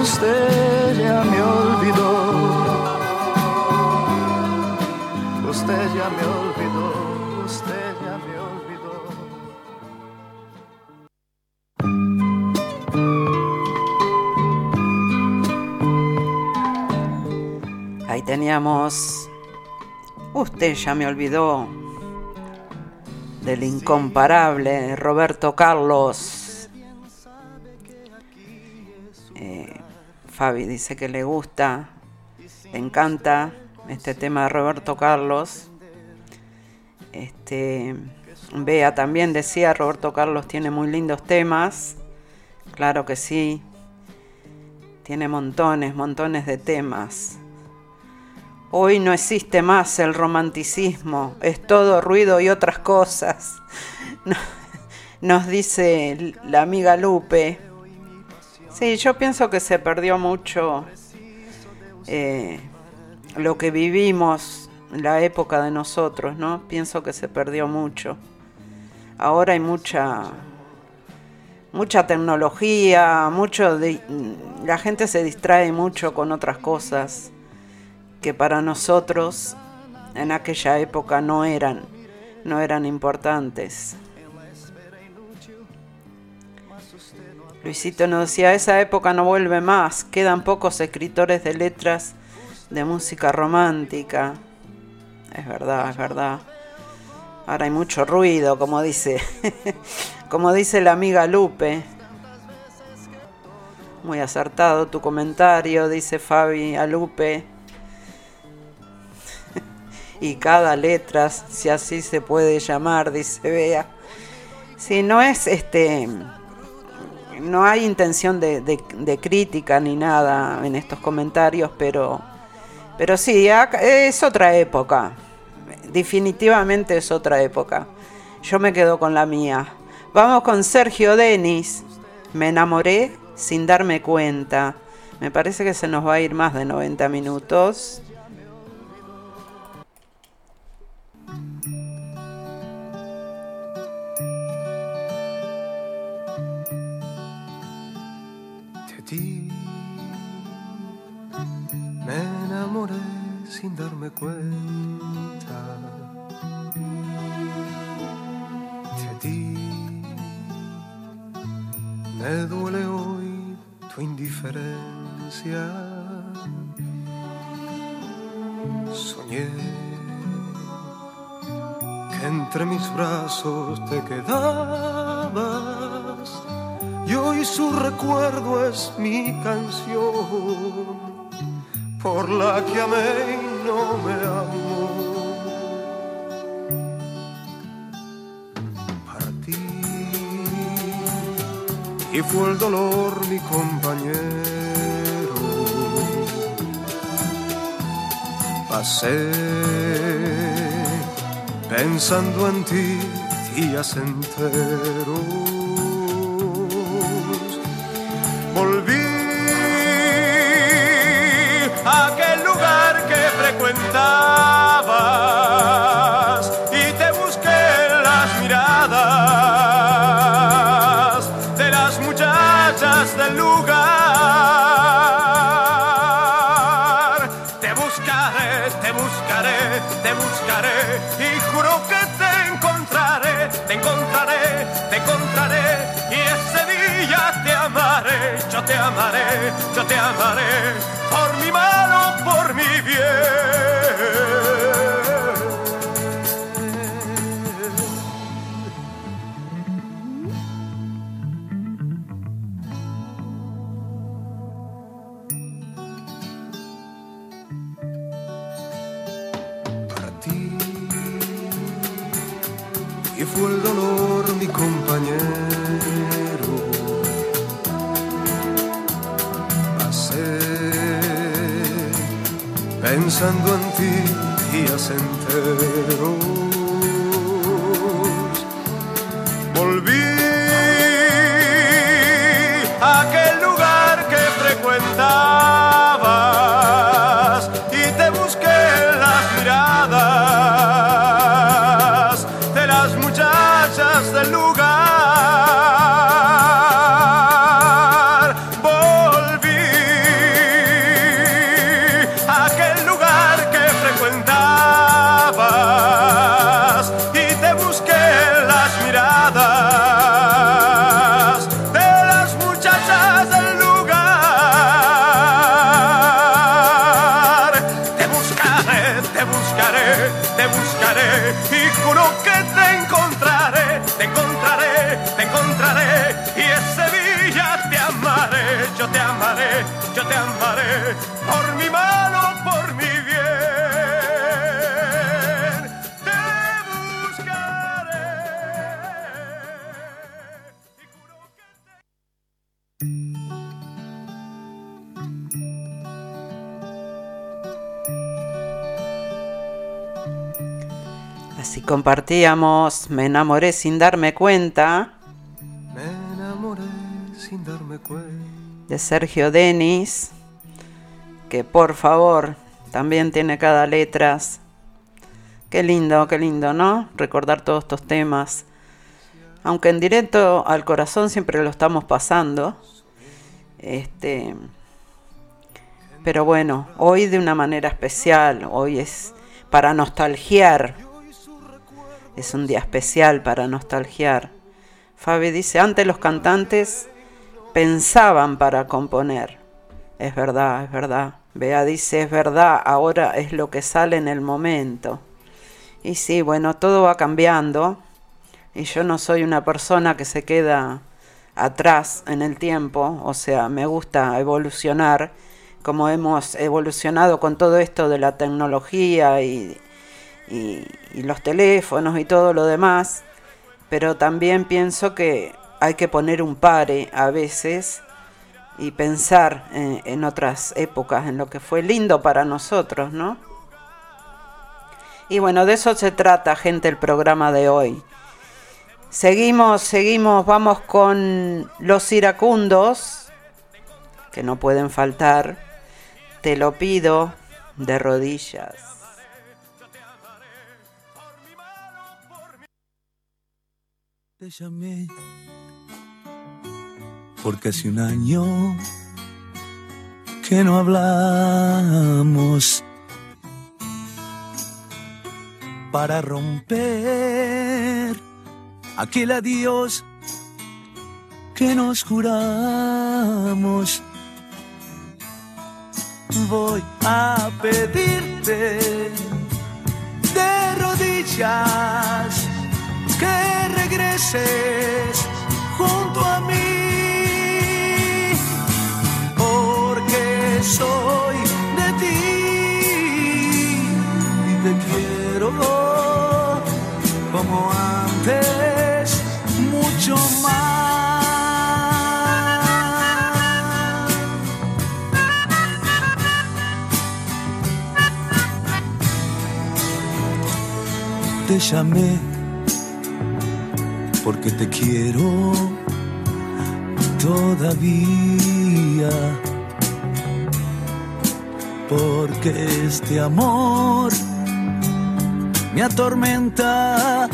Usted ya me olvidó. Usted ya me olvidó. Usted ya me olvidó. Ahí teníamos. Usted ya me olvidó. Del incomparable Roberto Carlos. Eh, Fabi dice que le gusta, le encanta este tema de Roberto Carlos. Este, Bea también decía, Roberto Carlos tiene muy lindos temas. Claro que sí. Tiene montones, montones de temas. Hoy no existe más el romanticismo, es todo ruido y otras cosas. No- Nos dice la amiga Lupe. Sí, yo pienso que se perdió mucho eh, lo que vivimos la época de nosotros, ¿no? Pienso que se perdió mucho. Ahora hay mucha mucha tecnología, mucho la gente se distrae mucho con otras cosas que para nosotros en aquella época no eran no eran importantes. Luisito nos decía, esa época no vuelve más, quedan pocos escritores de letras de música romántica. Es verdad, es verdad. Ahora hay mucho ruido, como dice, (laughs) como dice la amiga Lupe. Muy acertado tu comentario, dice Fabi a Lupe. Y cada letra, si así se puede llamar, dice Bea. Si no es este no hay intención de, de- de crítica ni nada en estos comentarios, pero, pero sí, es otra época. Definitivamente es otra época. Yo me quedo con la mía. Vamos con Sergio Denis. Me enamoré sin darme cuenta. Me parece que se nos va a ir más de 90 minutos. Sin darme cuenta. De ti me duele hoy tu indiferencia. Soñé que entre mis brazos te quedabas y hoy su recuerdo es mi canción por la que amé y no me amó. Partí y fue el dolor mi compañero. Pasé pensando en ti días enteros. Volví cantava. Te amaré, yo te amaré por mi mal o por mi bien. Pensando en ti días enteros. Volví compartíamos Me enamoré sin darme cuenta Me enamoré sin darme cuenta. de Sergio Denis, que por favor también tiene cada letras. Qué lindo, qué lindo, ¿no? Recordar todos estos temas. Aunque en directo al corazón siempre lo estamos pasando. Este. Pero bueno, hoy de una manera especial, hoy es para nostalgiar. Es un día especial para nostalgiar. Fabi dice, antes los cantantes pensaban para componer. Es verdad, es verdad. Bea dice, es verdad, ahora es lo que sale en el momento. Y sí, bueno, todo va cambiando. Y yo no soy una persona que se queda atrás en el tiempo. O sea, me gusta evolucionar como hemos evolucionado con todo esto de la tecnología y, y- los teléfonos y todo lo demás. Pero también pienso que hay que poner un pare a veces y pensar en, en otras épocas, en lo que fue lindo para nosotros, ¿no? Y bueno, de eso se trata, gente, el programa de hoy. Seguimos, seguimos, vamos con los iracundos, que no pueden faltar. Te lo pido de rodillas. Te porque hace un año que no hablamos para romper aquel adiós que nos juramos. Voy a pedirte de rodillas que regreses junto a mí, porque soy de ti y te quiero como antes, mucho más. Te llamé porque te quiero todavía. Porque este amor me atormenta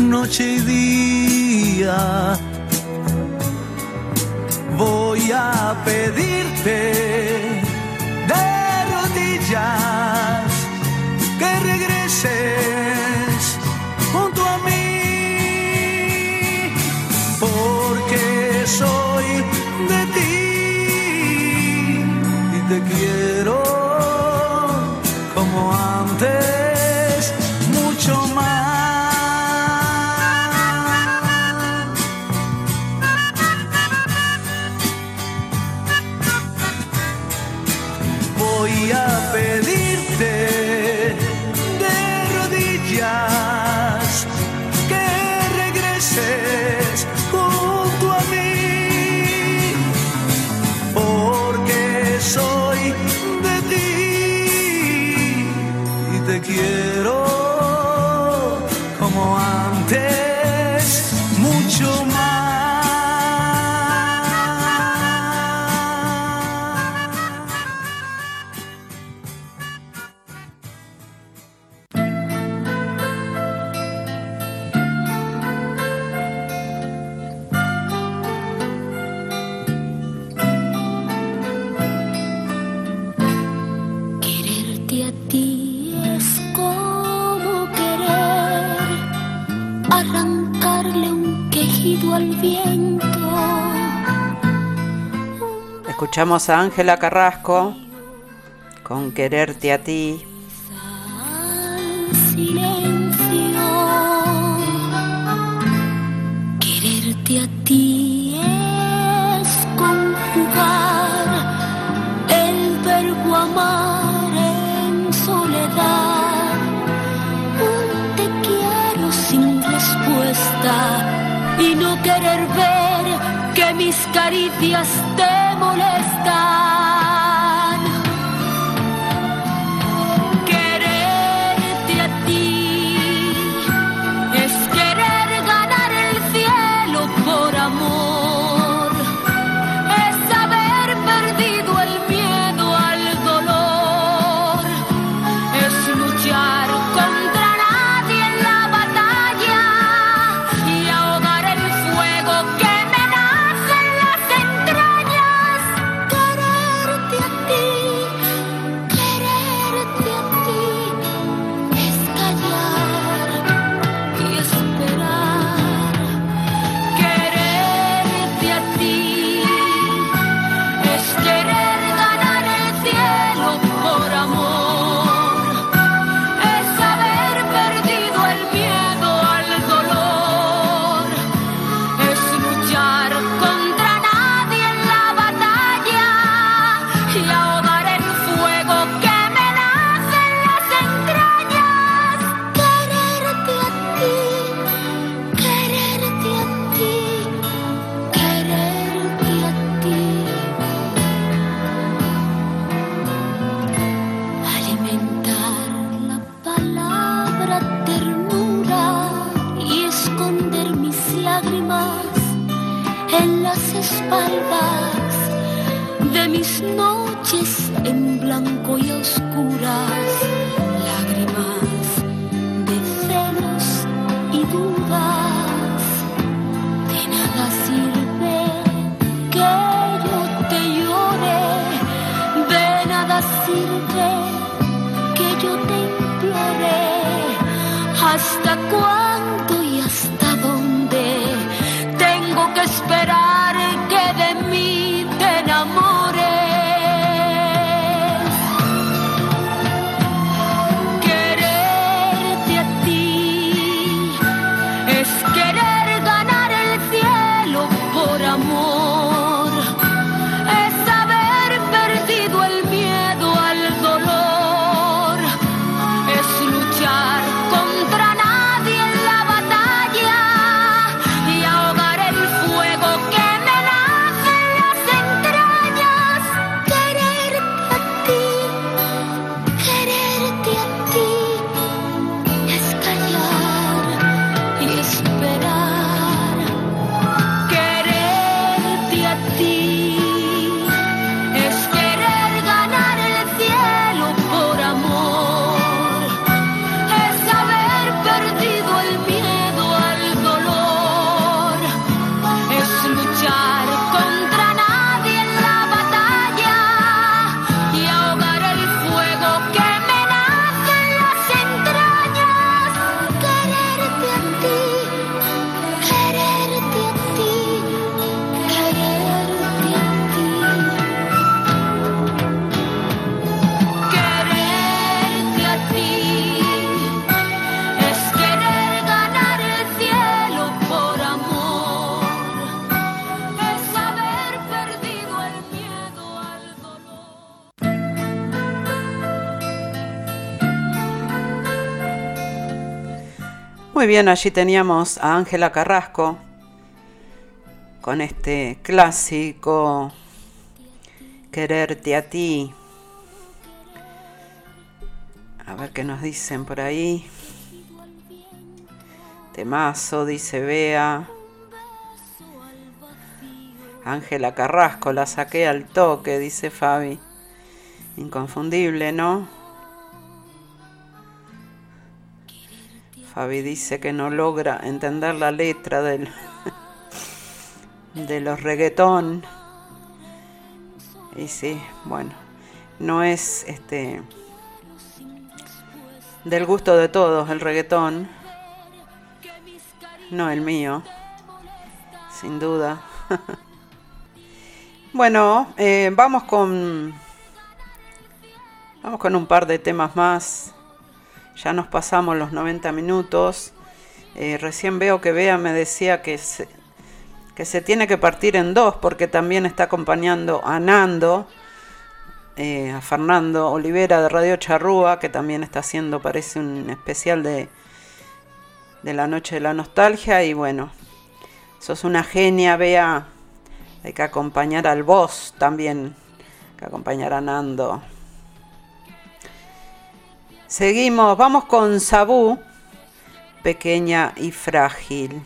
noche y día. Voy a pedirte de rodillas que regreses te quiero Escuchamos a Ángela Carrasco con Quererte a ti. silencio. Quererte a ti es conjugar el verbo amar en soledad. Un te quiero sin respuesta y no querer ver que mis caricias te molestan. Bien, allí teníamos a Ángela Carrasco con este clásico Quererte a ti. A ver qué nos dicen por ahí. Temazo, dice Bea. Ángela Carrasco, la saqué al toque, dice Fabi. Inconfundible, ¿no? Fabi dice que no logra entender la letra del, de los reggaetón. Y sí, bueno, no es este del gusto de todos el reggaetón. No el mío, sin duda. (laughs) bueno, eh, vamos con vamos con un par de temas más. Ya nos pasamos los 90 minutos. Eh, recién veo que Bea me decía que se, que se tiene que partir en dos porque también está acompañando a Nando, eh, a Fernando Olivera de Radio Charrúa, que también está haciendo, parece, un especial de, de la Noche de la Nostalgia. Y bueno, sos una genia, Bea. Hay que acompañar al boss también, hay que acompañar a Nando. Seguimos, vamos con Sabú, pequeña y frágil.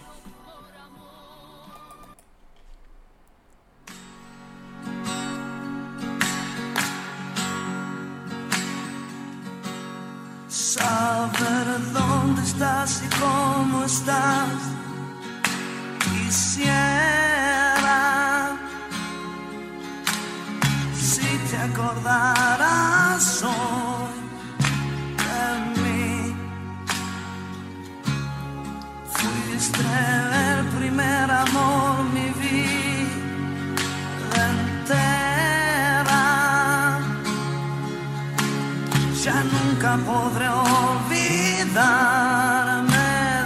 Saber dónde estás y cómo estás. Quisiera si te acordaras hoy Fuiste el primer amor, mi vida entera ya nunca podré olvidarme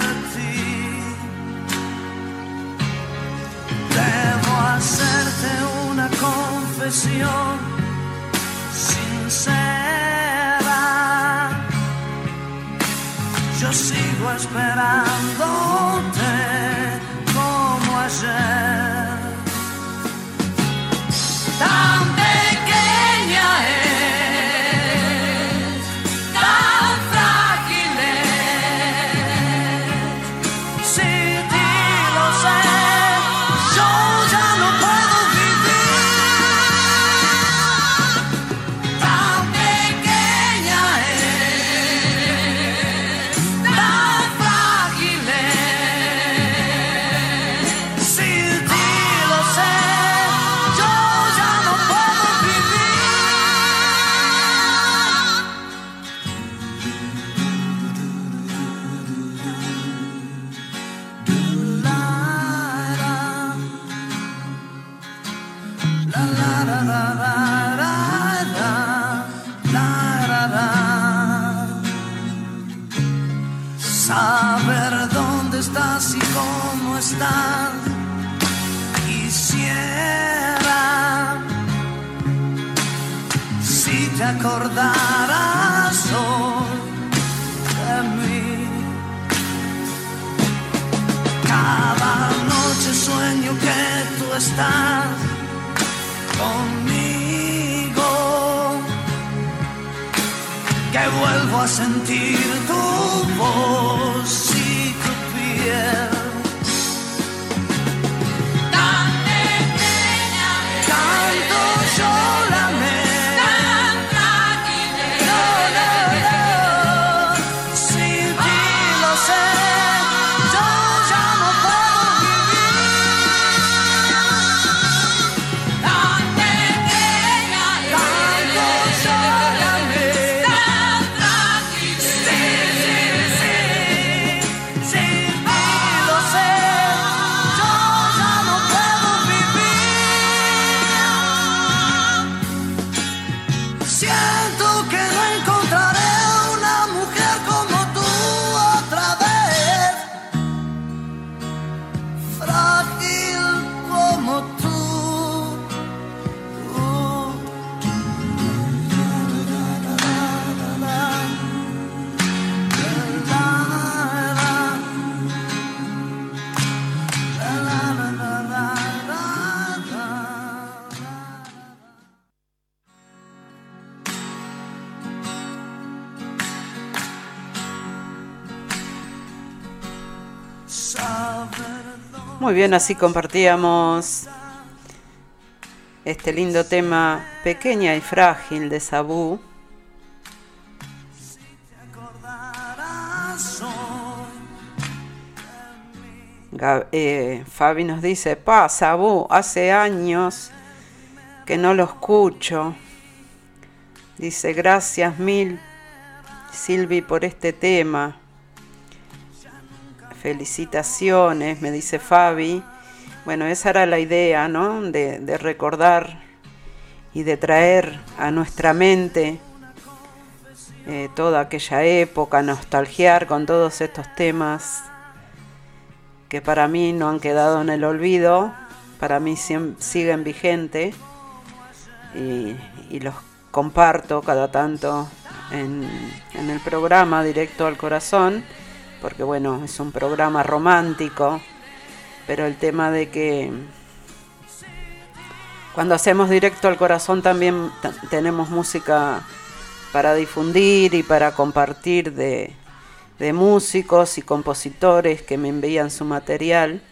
de ti. Debo hacerte una confesión sincera. Yo sigo esperándote como ayer. Tan están. Quisiera si te acordaras hoy de mí. Cada noche sueño que tú estás conmigo. Que vuelvo a sentir tu voz y tu piel. Bien, así compartíamos este lindo tema Pequeña y Frágil de Sabú. Eh, Fabi nos dice, pa, Sabú, hace años que no lo escucho. Dice, gracias mil, Silvi, por este tema. Felicitaciones, me dice Fabi. Bueno, esa era la idea, ¿no? De, recordar y de traer a nuestra mente eh, toda aquella época, nostalgiar con todos estos temas que para mí no han quedado en el olvido, para mí siguen vigentes y, los comparto cada tanto en el programa Directo al Corazón, porque bueno, es un programa romántico, pero el tema de que cuando hacemos Directo al Corazón también tenemos música para difundir y para compartir de, de músicos y compositores que me envían su material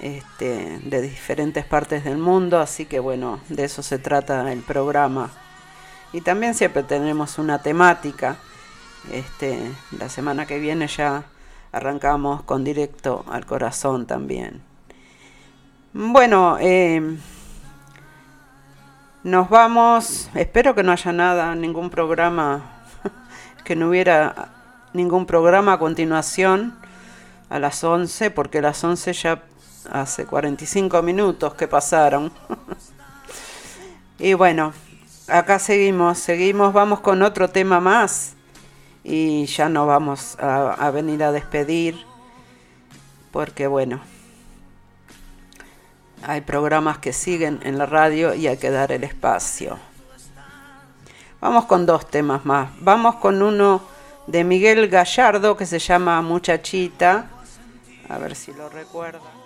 este, de diferentes partes del mundo, así que bueno, de eso se trata el programa. Y también siempre tenemos una temática. Este, la semana que viene ya arrancamos con directo al corazón también. Bueno, eh, nos vamos. Espero que no haya nada, ningún programa, (laughs) que no hubiera ningún programa a continuación a las 11, porque las 11 ya hace 45 minutos que pasaron. (laughs) y bueno, acá seguimos, seguimos, vamos con otro tema más y ya no vamos a, venir a despedir porque bueno, hay programas que siguen en la radio y hay que dar el espacio. Vamos con dos temas más. Vamos con uno de Miguel Gallardo que se llama Muchachita. A ver si lo recuerda.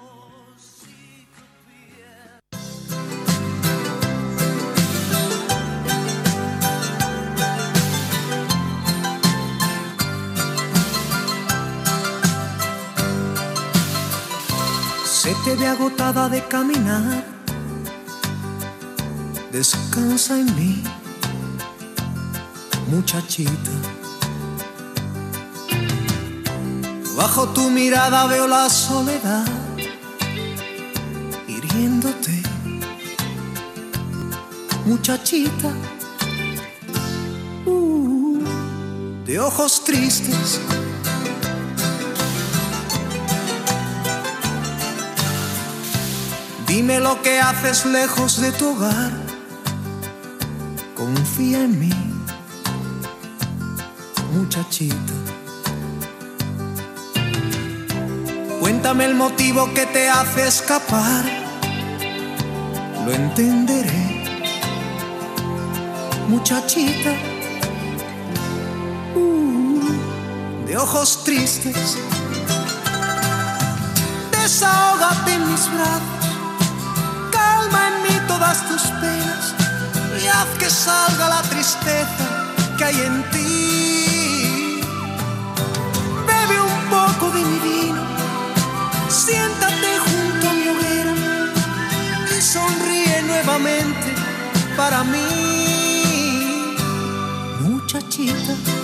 Se te ve agotada de caminar. Descansa en mí, muchachita. Bajo tu mirada veo la soledad hiriéndote, muchachita. Uh, de ojos tristes. Dime lo que haces lejos de tu hogar. Confía en mí, muchachita. Cuéntame el motivo que te hace escapar. Lo entenderé, muchachita. Uh, de ojos tristes. Desahógate en mis brazos. Calma en mí todas tus penas. Y haz que salga la tristeza que hay en ti. Bebe un poco de mi vino, siéntate junto a mi hoguera y sonríe nuevamente para mí, muchachita.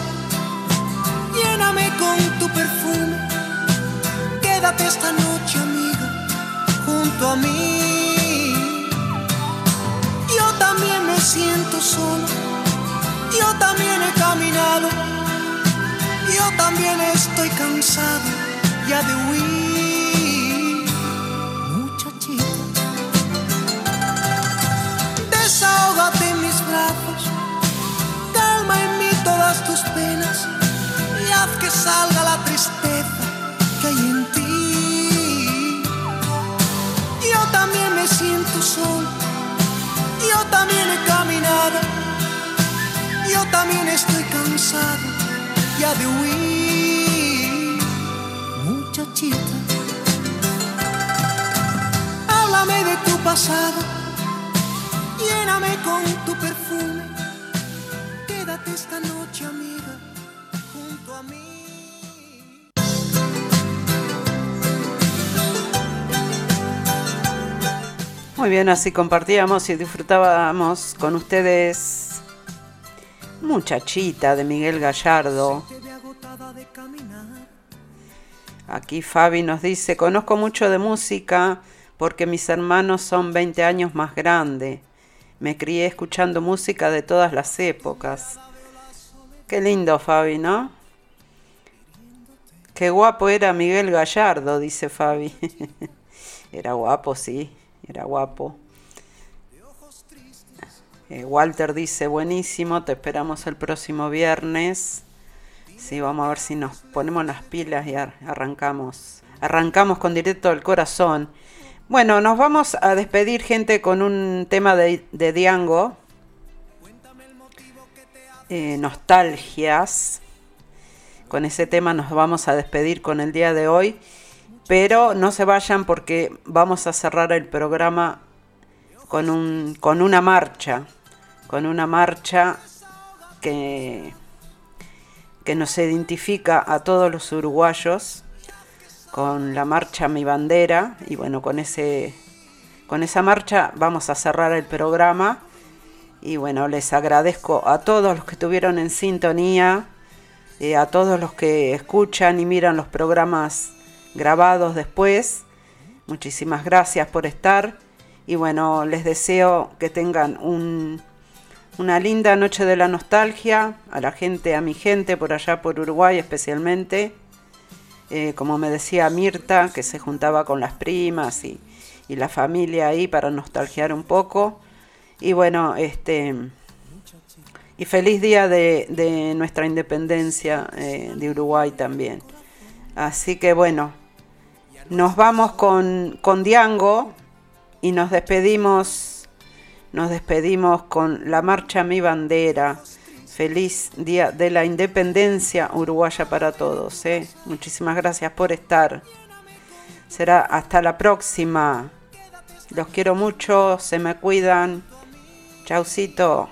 lléname con tu perfume. Quédate esta noche, amiga, junto a mí. Yo también me siento solo, yo también he caminado, yo también estoy cansado ya de huir. Muchachita, desahógate en mis brazos, calma en mí todas tus penas salga la tristeza que hay en ti. Yo también me siento solo, yo también he caminado, yo también estoy cansado ya de huir. Muchachita, háblame de tu pasado, lléname con tu perfume, Muy bien, así compartíamos y disfrutábamos con ustedes Muchachita de Miguel Gallardo. Aquí Fabi nos dice, conozco mucho de música porque mis hermanos son 20 años más grandes. Me crié escuchando música de todas las épocas. Qué lindo, Fabi, ¿no? Qué guapo era Miguel Gallardo, dice Fabi. (laughs) era guapo, sí, era guapo. Eh, Walter dice, buenísimo, te esperamos el próximo viernes. Sí, vamos a ver si nos ponemos las pilas y ar- arrancamos. Arrancamos con directo al corazón. Bueno, nos vamos a despedir, gente, con un tema de, de Diango. Eh, nostalgias. Con ese tema nos vamos a despedir con el día de hoy. Pero no se vayan porque vamos a cerrar el programa con, un, con una marcha. Con una marcha que, que nos identifica a todos los uruguayos. Con la marcha Mi Bandera. Y bueno, con, ese, con esa marcha vamos a cerrar el programa. Y bueno, les agradezco a todos los que estuvieron en sintonía, eh, a todos los que escuchan y miran los programas grabados después. Muchísimas gracias por estar. Y bueno, les deseo que tengan un, una linda noche de la nostalgia. A la gente, a mi gente por allá por Uruguay especialmente. Eh, como me decía Mirta, que se juntaba con las primas y, la familia ahí para nostalgiar un poco. Y bueno, este. Y feliz día de, de nuestra independencia eh, de Uruguay también. Así que bueno, nos vamos con, con Diango y nos despedimos. Nos despedimos con la marcha Mi Bandera. Feliz día de la independencia uruguaya para todos. ¿eh? Muchísimas gracias por estar. Será hasta la próxima. Los quiero mucho, se me cuidan. Chaucito.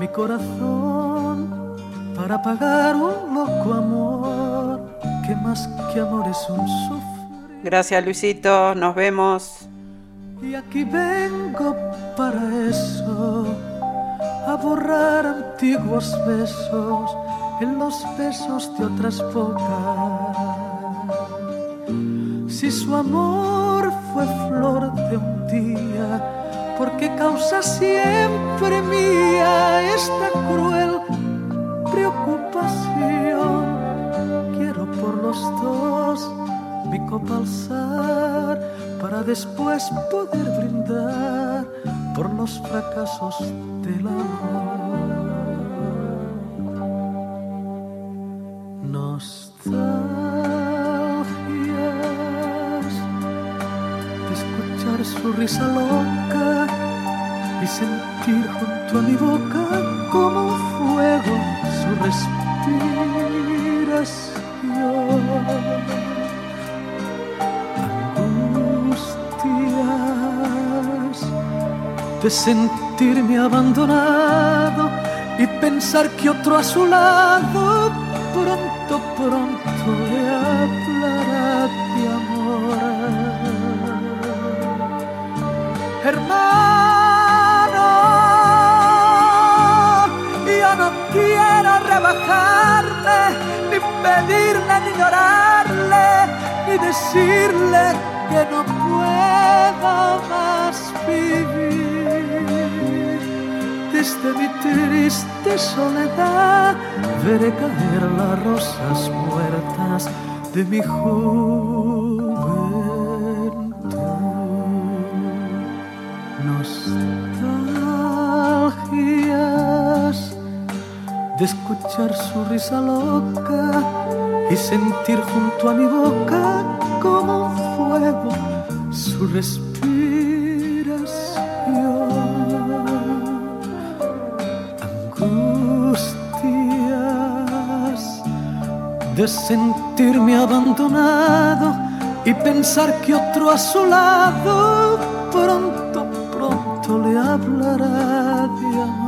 Mi corazón para pagar un loco amor que más que amor es un sufrir. Gracias Luisito, nos vemos. Y aquí vengo para eso, a borrar antiguos besos en los besos de otras bocas. Si su amor fue flor de un día, porque causa siempre mía esta cruel preocupación. Quiero por los dos mi copa alzar para después poder brindar por los fracasos del amor. Nostalgias escuchar su risa loca y sentir junto a mi boca como fuego su respiración. Angustias de sentirme abandonado y pensar que otro a su lado pronto, pronto le Hermano, yo no quiero rebajarme, ni pedirle, ni llorarle, ni decirle que no puedo más vivir. Desde mi triste soledad veré caer las rosas muertas de mi juventud. De escuchar su risa loca y sentir junto a mi boca como un fuego su respiración. Angustias de sentirme abandonado y pensar que otro a su lado pronto, pronto le hablará de amor.